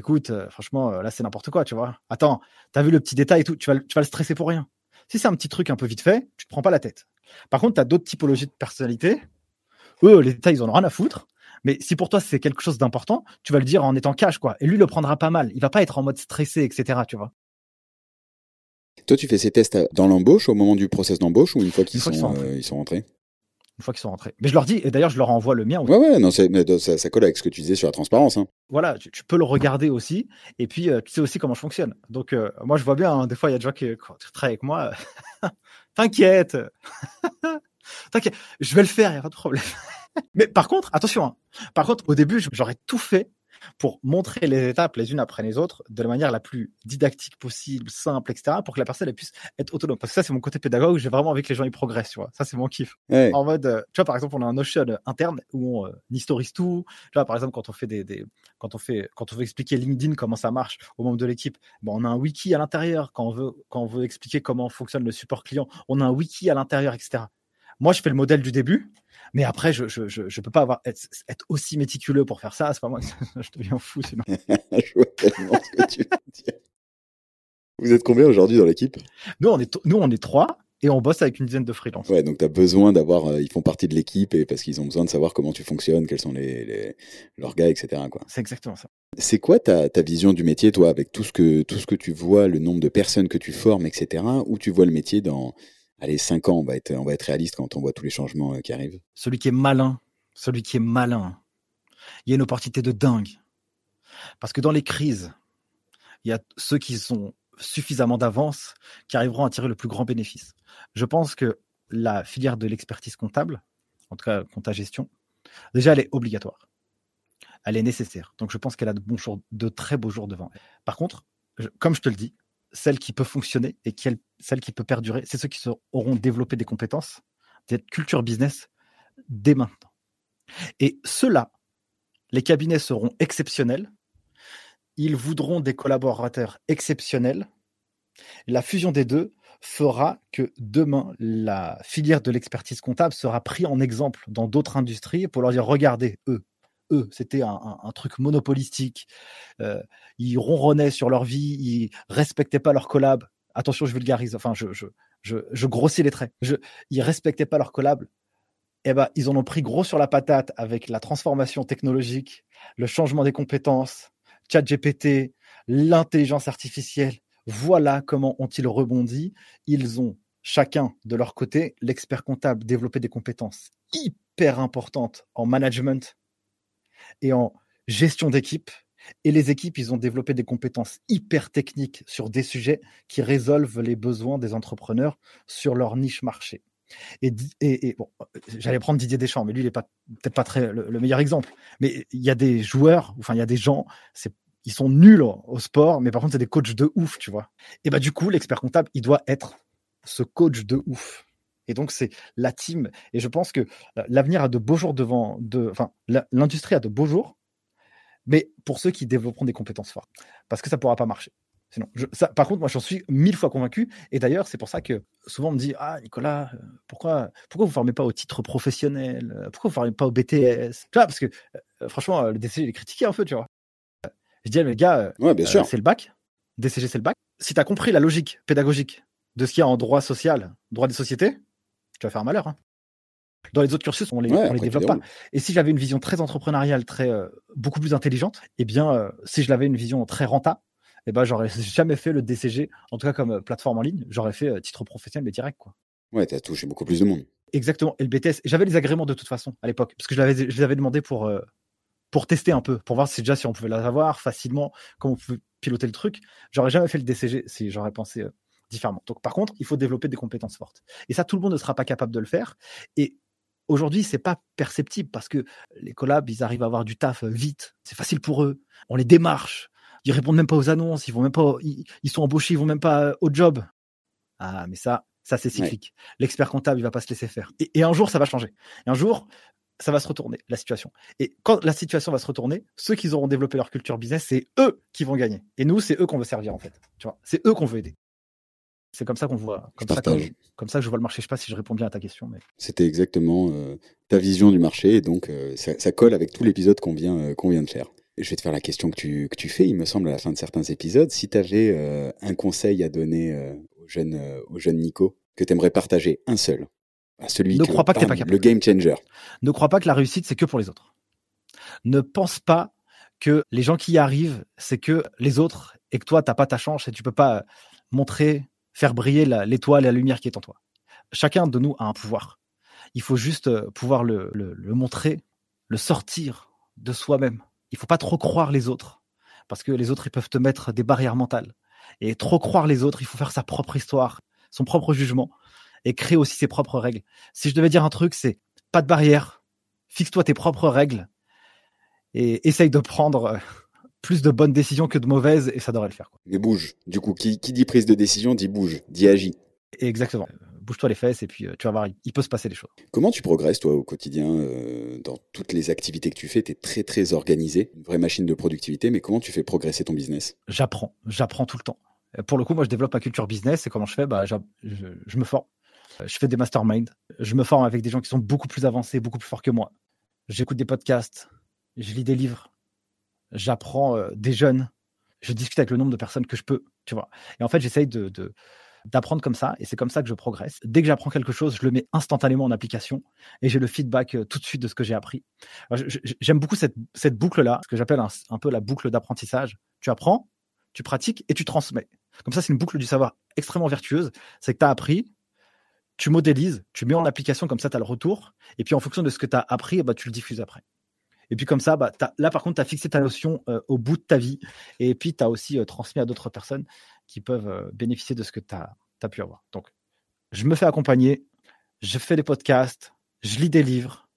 écoute, euh, franchement, euh, là, c'est n'importe quoi, tu vois. Attends, t'as vu le petit détail et tout, tu vas, tu vas le stresser pour rien. Si c'est un petit truc un peu vite fait, tu te prends pas la tête. Par contre, tu as d'autres typologies de personnalité. Eux, les détails, ils en ont rien à foutre. Mais si pour toi, c'est quelque chose d'important, tu vas le dire en étant cash, quoi. Et lui, le prendra pas mal. Il va pas être en mode stressé, etc., tu vois. Toi, tu fais ces tests dans l'embauche, au moment du process d'embauche, ou une fois qu'ils sont, ils sont rentrés? Une fois qu'ils sont rentrés. Mais je leur dis, et d'ailleurs, je leur envoie le mien aussi. Ouais, ouais, non, ça, ça, colle avec ce que tu disais sur la transparence. Hein. Voilà, tu, peux le regarder aussi, et puis euh, tu sais aussi comment je fonctionne. Donc, euh, moi, je vois bien, hein, des fois, il y a des gens qui, travaillent avec moi. T'inquiète, t'inquiète, je vais le faire, il n'y a pas de problème. Mais par contre, attention, hein. par contre, au début, j'aurais tout fait pour montrer les étapes les unes après les autres de la manière la plus didactique possible, simple, etc., pour que la personne puisse être autonome. Parce que ça, c'est mon côté pédagogue, j'ai vraiment envie que les gens y progressent, tu vois. Ça, c'est mon kiff. En mode, euh, tu vois, par exemple, on a un Notion interne où on euh, historise tout. Tu vois, par exemple, quand on fait des, des, quand on fait, quand on veut expliquer LinkedIn, comment ça marche aux membres de l'équipe, bon, on a un wiki à l'intérieur. Quand on veut, quand on veut expliquer comment fonctionne le support client, on a un wiki à l'intérieur, etc. Moi, je fais le modèle du début, mais après, je je, je, peux pas avoir être, aussi méticuleux pour faire ça. C'est pas moi, je deviens fou sinon. je vois tellement ce que tu veux dire. Vous êtes combien aujourd'hui dans l'équipe? Nous, on est nous, on est trois et on bosse avec une dizaine de freelances. Ouais, donc tu as besoin d'avoir, euh, ils font partie de l'équipe et parce qu'ils ont besoin de savoir comment tu fonctionnes, quels sont les, les leurs gars, etc. C'est exactement ça. C'est quoi ta, ta, vision du métier, toi, avec tout ce que tout ce que tu vois, le nombre de personnes que tu formes, etc. Où tu vois le métier dans allez, 5 ans, on va, être, réaliste quand on voit tous les changements euh, qui arrivent. Celui qui est malin, celui qui est malin, il y a une opportunité de dingue. Parce que dans les crises, il y a ceux qui sont suffisamment d'avance qui arriveront à tirer le plus grand bénéfice. Je pense que la filière de l'expertise comptable, en tout cas compta gestion, déjà elle est obligatoire. Elle est nécessaire. Donc je pense qu'elle a de, très beaux jours devant elle. Par contre, comme je te le dis, celle qui peut fonctionner et celle qui peut perdurer, c'est ceux qui auront développé des compétences, cette culture business dès maintenant. Et ceux-là, les cabinets seront exceptionnels, ils voudront des collaborateurs exceptionnels. La fusion des deux fera que demain, la filière de l'expertise comptable sera prise en exemple dans d'autres industries pour leur dire, regardez, eux, eux, c'était un, truc monopolistique. Euh, ils ronronnaient sur leur vie, ils respectaient pas leur collab. Attention, je vulgarise, enfin, je, grossis les traits. Je, ils respectaient pas leur collab. Eh ben, ils en ont pris gros sur la patate avec la transformation technologique, le changement des compétences, ChatGPT, l'intelligence artificielle. Voilà comment ont-ils rebondi. Ils ont chacun de leur côté, l'expert comptable développait des compétences hyper importantes en management et en gestion d'équipe. Et les équipes, ils ont développé des compétences hyper techniques sur des sujets qui résolvent les besoins des entrepreneurs sur leur niche marché. Et, bon, j'allais prendre Didier Deschamps, mais lui, il n'est peut-être pas très le, meilleur exemple. Mais il y a des joueurs, enfin, il y a des gens, ils sont nuls au, sport, mais par contre, c'est des coachs de ouf, tu vois. Et bah, du coup, l'expert comptable, il doit être ce coach de ouf. Et donc, c'est la team. Et je pense que euh, l'avenir a de beaux jours devant, de, enfin, l'industrie a de beaux jours, mais pour ceux qui développeront des compétences fortes. Parce que ça ne pourra pas marcher. Sinon, ça, par contre, moi, j'en suis mille fois convaincu. Et d'ailleurs, c'est pour ça que souvent on me dit Ah, Nicolas, euh, pourquoi, pourquoi vous ne formez pas au titre professionnel Pourquoi vous ne formez pas au BTS Tu vois, parce que euh, franchement, le DCG, il est critiqué un peu, tu vois. Je dis, le gars, ouais, bien sûr. c'est le bac. DCG, c'est le bac. Si tu as compris la logique pédagogique de ce qu'il y a en droit social, droit des sociétés, tu vas faire un malheur. Hein. Dans les autres cursus, on les, les développe pas. Et si j'avais une vision très entrepreneuriale, très euh, beaucoup plus intelligente, eh bien, euh, si je l'avais une vision très renta, eh ben, j'aurais jamais fait le DCG, en tout cas comme euh, plateforme en ligne. J'aurais fait titre professionnel mais direct, quoi. Ouais, tu as touché beaucoup plus de monde. Exactement. Et le BTS, j'avais les agréments de toute façon à l'époque, parce que je, je les avais demandé pour pour tester un peu, pour voir si déjà si on pouvait l'avoir facilement, comment on pouvait piloter le truc. J'aurais jamais fait le DCG si j'aurais pensé différemment. Donc, par contre, il faut développer des compétences fortes. Et ça, tout le monde ne sera pas capable de le faire. Et aujourd'hui, c'est pas perceptible parce que les collabs, ils arrivent à avoir du taf vite. C'est facile pour eux. On les démarche. Ils répondent même pas aux annonces. Ils vont même pas. Ils, sont embauchés. Ils vont même pas au job. Ah, mais ça, ça c'est cyclique. L'expert comptable, il va pas se laisser faire. Et, un jour, ça va changer. Et un jour, ça va se retourner, la situation. Et quand la situation va se retourner, ceux qui auront développé leur culture business, c'est eux qui vont gagner. Et nous, c'est eux qu'on veut servir, en fait. Tu vois, c'est eux qu'on veut aider. C'est comme ça qu'on voit. Comme ça, comme, ça, que je vois le marché. Je sais pas si je réponds bien à ta question. Mais... C'était exactement euh, ta vision du marché. Et donc, euh, ça, colle avec tout l'épisode qu'on vient, euh, qu'on vient de faire. Je vais te faire la question que tu, que tu fais, il me semble, à la fin de certains épisodes. Si tu avais un conseil à donner au, jeune, au jeune Nico, que tu aimerais partager, un seul, à celui ne crois pas que pas capable. le game changer. Ne crois pas que la réussite, c'est que pour les autres. Ne pense pas que les gens qui y arrivent, c'est que les autres et que toi, tu n'as pas ta chance et tu peux pas montrer faire briller l'étoile et la lumière qui est en toi. Chacun de nous a un pouvoir. Il faut juste euh, pouvoir le, montrer, le sortir de soi-même. Il faut pas trop croire les autres, parce que les autres, ils peuvent te mettre des barrières mentales. Et trop croire les autres, il faut faire sa propre histoire, son propre jugement, et créer aussi ses propres règles. Si je devais dire un truc, c'est pas de barrière, fixe-toi tes propres règles, et essaye de prendre euh, plus de bonnes décisions que de mauvaises et ça devrait le faire. Quoi. Et bouge. Du coup, qui, dit prise de décision dit bouge, dit agit. Exactement. Bouge-toi les fesses et puis euh, tu vas voir, il peut se passer des choses. Comment tu progresses, toi, au quotidien, euh, dans toutes les activités que tu fais? Tu es très, très organisé, une vraie machine de productivité, mais comment tu fais progresser ton business? J'apprends, j'apprends tout le temps. Euh, pour le coup, moi, je développe ma culture business et comment je fais? Bah, je, je me forme. Je fais des masterminds. Je me forme avec des gens qui sont beaucoup plus avancés, beaucoup plus forts que moi. J'écoute des podcasts. Je lis des livres j'apprends euh, des jeunes, je discute avec le nombre de personnes que je peux, tu vois. Et en fait, j'essaye de, d'apprendre comme ça, et c'est comme ça que je progresse. Dès que j'apprends quelque chose, je le mets instantanément en application, et j'ai le feedback euh, tout de suite de ce que j'ai appris. J'aime beaucoup cette, cette boucle-là, ce que j'appelle un, peu la boucle d'apprentissage. Tu apprends, tu pratiques et tu transmets. Comme ça, c'est une boucle du savoir extrêmement vertueuse. C'est que tu as appris, tu modélises, tu mets en application, comme ça, tu as le retour, et puis en fonction de ce que tu as appris, bah, tu le diffuses après. Et puis comme ça, bah, là par contre, tu as fixé ta notion euh, au bout de ta vie. Et puis tu as aussi euh, transmis à d'autres personnes qui peuvent euh, bénéficier de ce que tu as, pu avoir. Donc, je me fais accompagner, je fais des podcasts, je lis des livres,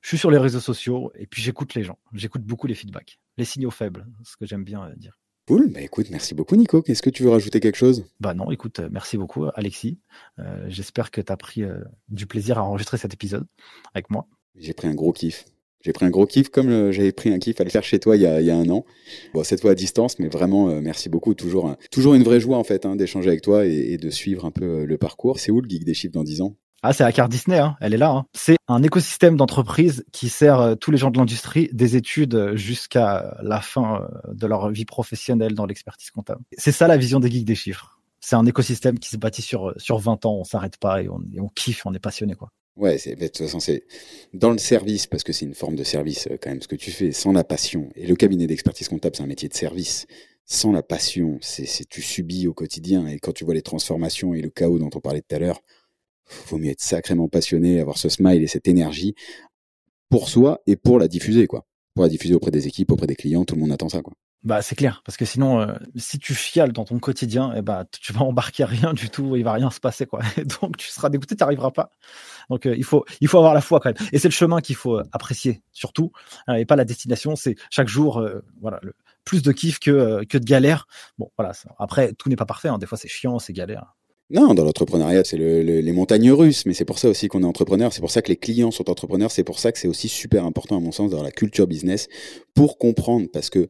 je suis sur les réseaux sociaux et puis j'écoute les gens. J'écoute beaucoup les feedbacks, les signaux faibles, ce que j'aime bien dire. Cool, bah écoute, merci beaucoup Nico. Est-ce que tu veux rajouter quelque chose? Bah non, écoute, merci beaucoup Alexis. J'espère que tu as pris du plaisir à enregistrer cet épisode avec moi. J'ai pris un gros kiff. J'ai pris un gros kiff comme euh, j'avais pris un kiff à le faire chez toi il y a, un an. Bon, cette fois à distance, mais vraiment, euh, merci beaucoup. Toujours, toujours une vraie joie en fait hein, d'échanger avec toi et, de suivre un peu euh, le parcours. C'est où le Geek des chiffres dans 10 ans? Ah, c'est la carte Disney, hein. elle est là. Hein. C'est un écosystème d'entreprise qui sert tous les gens de l'industrie, des études jusqu'à la fin de leur vie professionnelle dans l'expertise comptable. C'est ça la vision des geeks des chiffres. C'est un écosystème qui se bâtit sur, sur 20 ans, on s'arrête pas et on, et on kiffe, on est passionné. quoi. Ouais, c'est, de toute façon, c'est dans le service, parce que c'est une forme de service euh, quand même, ce que tu fais, sans la passion. Et le cabinet d'expertise comptable, c'est un métier de service. sans la passion, c'est tu subis au quotidien. Et quand tu vois les transformations et le chaos dont on parlait tout à l'heure, faut mieux être sacrément passionné, avoir ce smile et cette énergie pour soi et pour la diffuser, quoi. Pour la diffuser auprès des équipes, auprès des clients, tout le monde attend ça, quoi. Bah c'est clair, parce que sinon, euh, si tu fiales dans ton quotidien, eh bah, tu vas embarquer rien du tout, il va rien se passer quoi. Donc tu seras dégoûté, tu n'arriveras pas. Donc euh, il faut il faut avoir la foi quand même. Et c'est le chemin qu'il faut euh, apprécier surtout, hein, et pas la destination. C'est chaque jour, voilà, le, plus de kiff que que de galère. Bon voilà. Après tout n'est pas parfait. Hein. Des fois c'est chiant, c'est galère. Non, dans l'entrepreneuriat, c'est les montagnes russes, mais c'est pour ça aussi qu'on est entrepreneur, c'est pour ça que les clients sont entrepreneurs, c'est pour ça que c'est aussi super important à mon sens d'avoir la culture business pour comprendre, parce que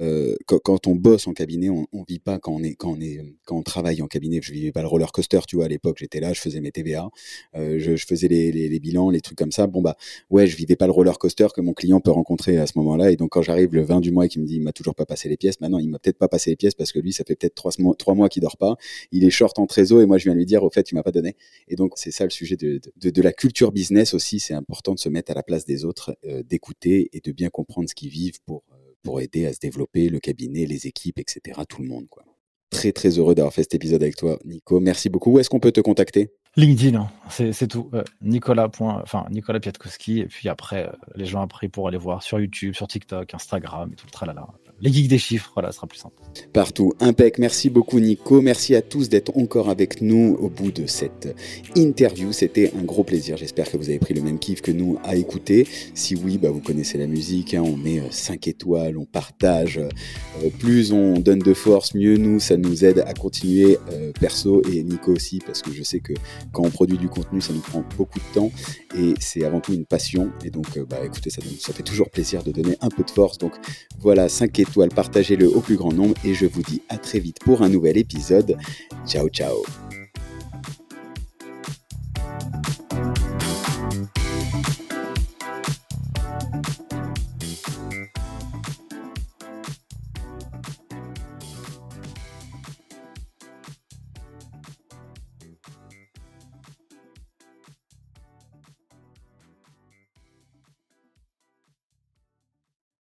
euh, quand, on bosse en cabinet, on, on vit pas quand on est quand on est quand on travaille en cabinet. Je vivais pas le roller coaster, tu vois. À l'époque, j'étais là, je faisais mes TVA, euh, je, je, faisais les, les, les, bilans, les trucs comme ça. Bon bah ouais, je vivais pas le roller coaster que mon client peut rencontrer à ce moment-là. Et donc quand j'arrive le 20 du mois et qu'il me dit il m'a toujours pas passé les pièces, maintenant il m'a peut-être pas passé les pièces parce que lui ça fait peut-être trois mois trois mois qu'il dort pas. Il est short en trésor et moi je viens lui dire au fait tu m'as pas donné. Et donc c'est ça le sujet de, de, de, la culture business aussi. C'est important de se mettre à la place des autres, euh, d'écouter et de bien comprendre ce qu'ils vivent pour pour aider à se développer le cabinet, les équipes, etc. Tout le monde, quoi. Très, très heureux d'avoir fait cet épisode avec toi, Nico. Merci beaucoup. Où est-ce qu'on peut te contacter? LinkedIn, hein. c'est tout. Euh, Nicolas. Enfin, Nicolas Piatkowski. Et puis après, euh, les gens après pour aller voir sur YouTube, sur TikTok, Instagram et tout le tralala les geeks des chiffres, voilà, ce sera plus simple. Partout, impec. Merci beaucoup Nico. Merci à tous d'être encore avec nous au bout de cette interview. C'était un gros plaisir. J'espère que vous avez pris le même kiff que nous à écouter. Si oui, bah, vous connaissez la musique. Hein. on met 5 euh, étoiles, on partage. Euh, plus on donne de force, mieux nous, ça nous aide à continuer euh, perso et Nico aussi, parce que je sais que quand on produit du contenu, ça nous prend beaucoup de temps et c'est avant tout une passion. Et donc, bah, écoutez, ça, ça fait toujours plaisir de donner un peu de force. Donc voilà, 5 étoiles partagez-le au plus grand nombre et je vous dis à très vite pour un nouvel épisode. Ciao ciao